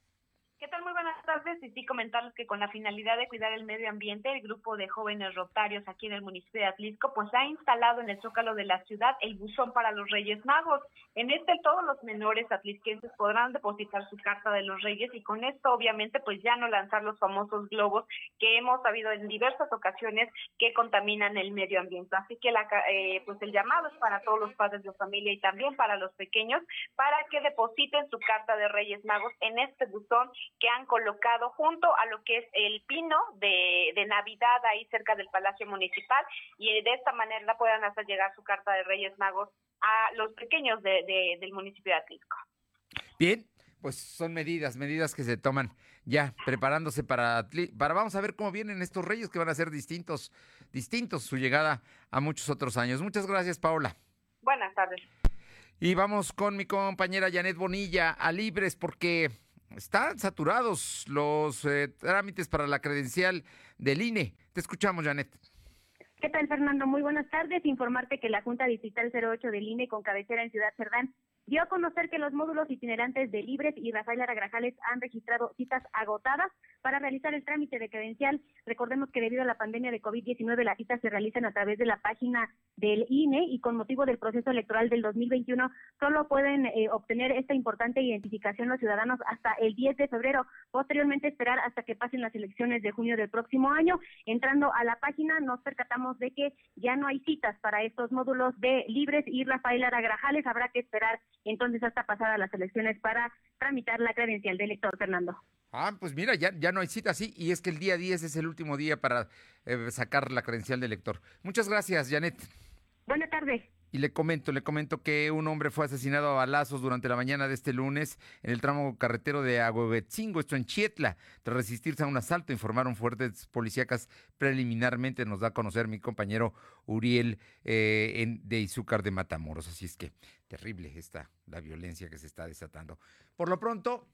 ¿Qué tal? Muy buenas tardes. Y sí, comentarles que con la finalidad de cuidar el medio ambiente, el grupo de jóvenes rotarios aquí en el municipio de Atlisco, pues ha instalado en el zócalo de la ciudad el buzón para los Reyes Magos. En este, todos los menores atlisquenses podrán depositar su carta de los Reyes y con esto, obviamente, pues ya no lanzar los famosos globos que hemos sabido en diversas ocasiones que contaminan el medio ambiente. Así que la, eh, pues el llamado es para todos los padres de familia y también para los pequeños para que depositen su carta de Reyes Magos en este buzón que han colocado junto a lo que es el pino de, de Navidad ahí cerca del Palacio Municipal y de esta manera puedan hacer llegar su carta de Reyes Magos a los pequeños de, de, del municipio de Atlisco. Bien, pues son medidas, medidas que se toman ya preparándose para, para vamos a ver cómo vienen estos reyes que van a ser distintos, distintos su llegada a muchos otros años. Muchas gracias, Paola. Buenas tardes. Y vamos con mi compañera Janet Bonilla a Libres porque están saturados los eh, trámites para la credencial del INE. Te escuchamos, Janet. ¿Qué tal, Fernando? Muy buenas tardes. Informarte que la Junta Distrital 08 del INE con cabecera en Ciudad Cerdán dio a conocer que los módulos itinerantes de Libres y Rafael Aragrajales han registrado citas agotadas para realizar el trámite de credencial. Recordemos que debido a la pandemia de COVID-19 las citas se realizan a través de la página del INE y con motivo del proceso electoral del 2021 solo pueden eh, obtener esta importante identificación los ciudadanos hasta el 10 de febrero. Posteriormente esperar hasta que pasen las elecciones de junio del próximo año. Entrando a la página nos percatamos de que ya no hay citas para estos módulos de Libres y Rafael Aragrajales. Habrá que esperar entonces hasta pasar a las elecciones para tramitar la credencial de elector, Fernando. Ah, pues mira, ya, ya no hay cita, sí, y es que el día 10 es el último día para eh, sacar la credencial de elector. Muchas gracias, Janet. Buenas tardes. Y le comento, le comento que un hombre fue asesinado a balazos durante la mañana de este lunes en el tramo carretero de Aguehuetzingo, esto en Chietla. Tras resistirse a un asalto, informaron fuertes policíacas preliminarmente, nos da a conocer mi compañero Uriel eh, en, de Izúcar de Matamoros. Así es que terrible está la violencia que se está desatando. Por lo pronto,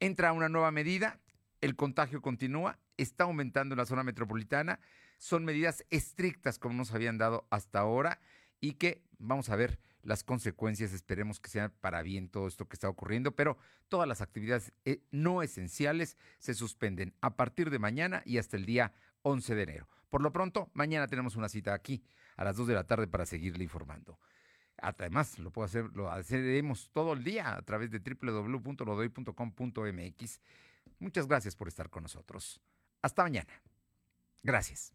entra una nueva medida, el contagio continúa, está aumentando en la zona metropolitana, son medidas estrictas como nos habían dado hasta ahora y que vamos a ver las consecuencias, esperemos que sean para bien todo esto que está ocurriendo, pero todas las actividades eh, no esenciales se suspenden a partir de mañana y hasta el día 11 de enero. Por lo pronto, mañana tenemos una cita aquí a las 2 de la tarde para seguirle informando. Además, lo puedo hacer, lo haremos todo el día a través de www.lodoy.com.mx. Muchas gracias por estar con nosotros. Hasta mañana. Gracias.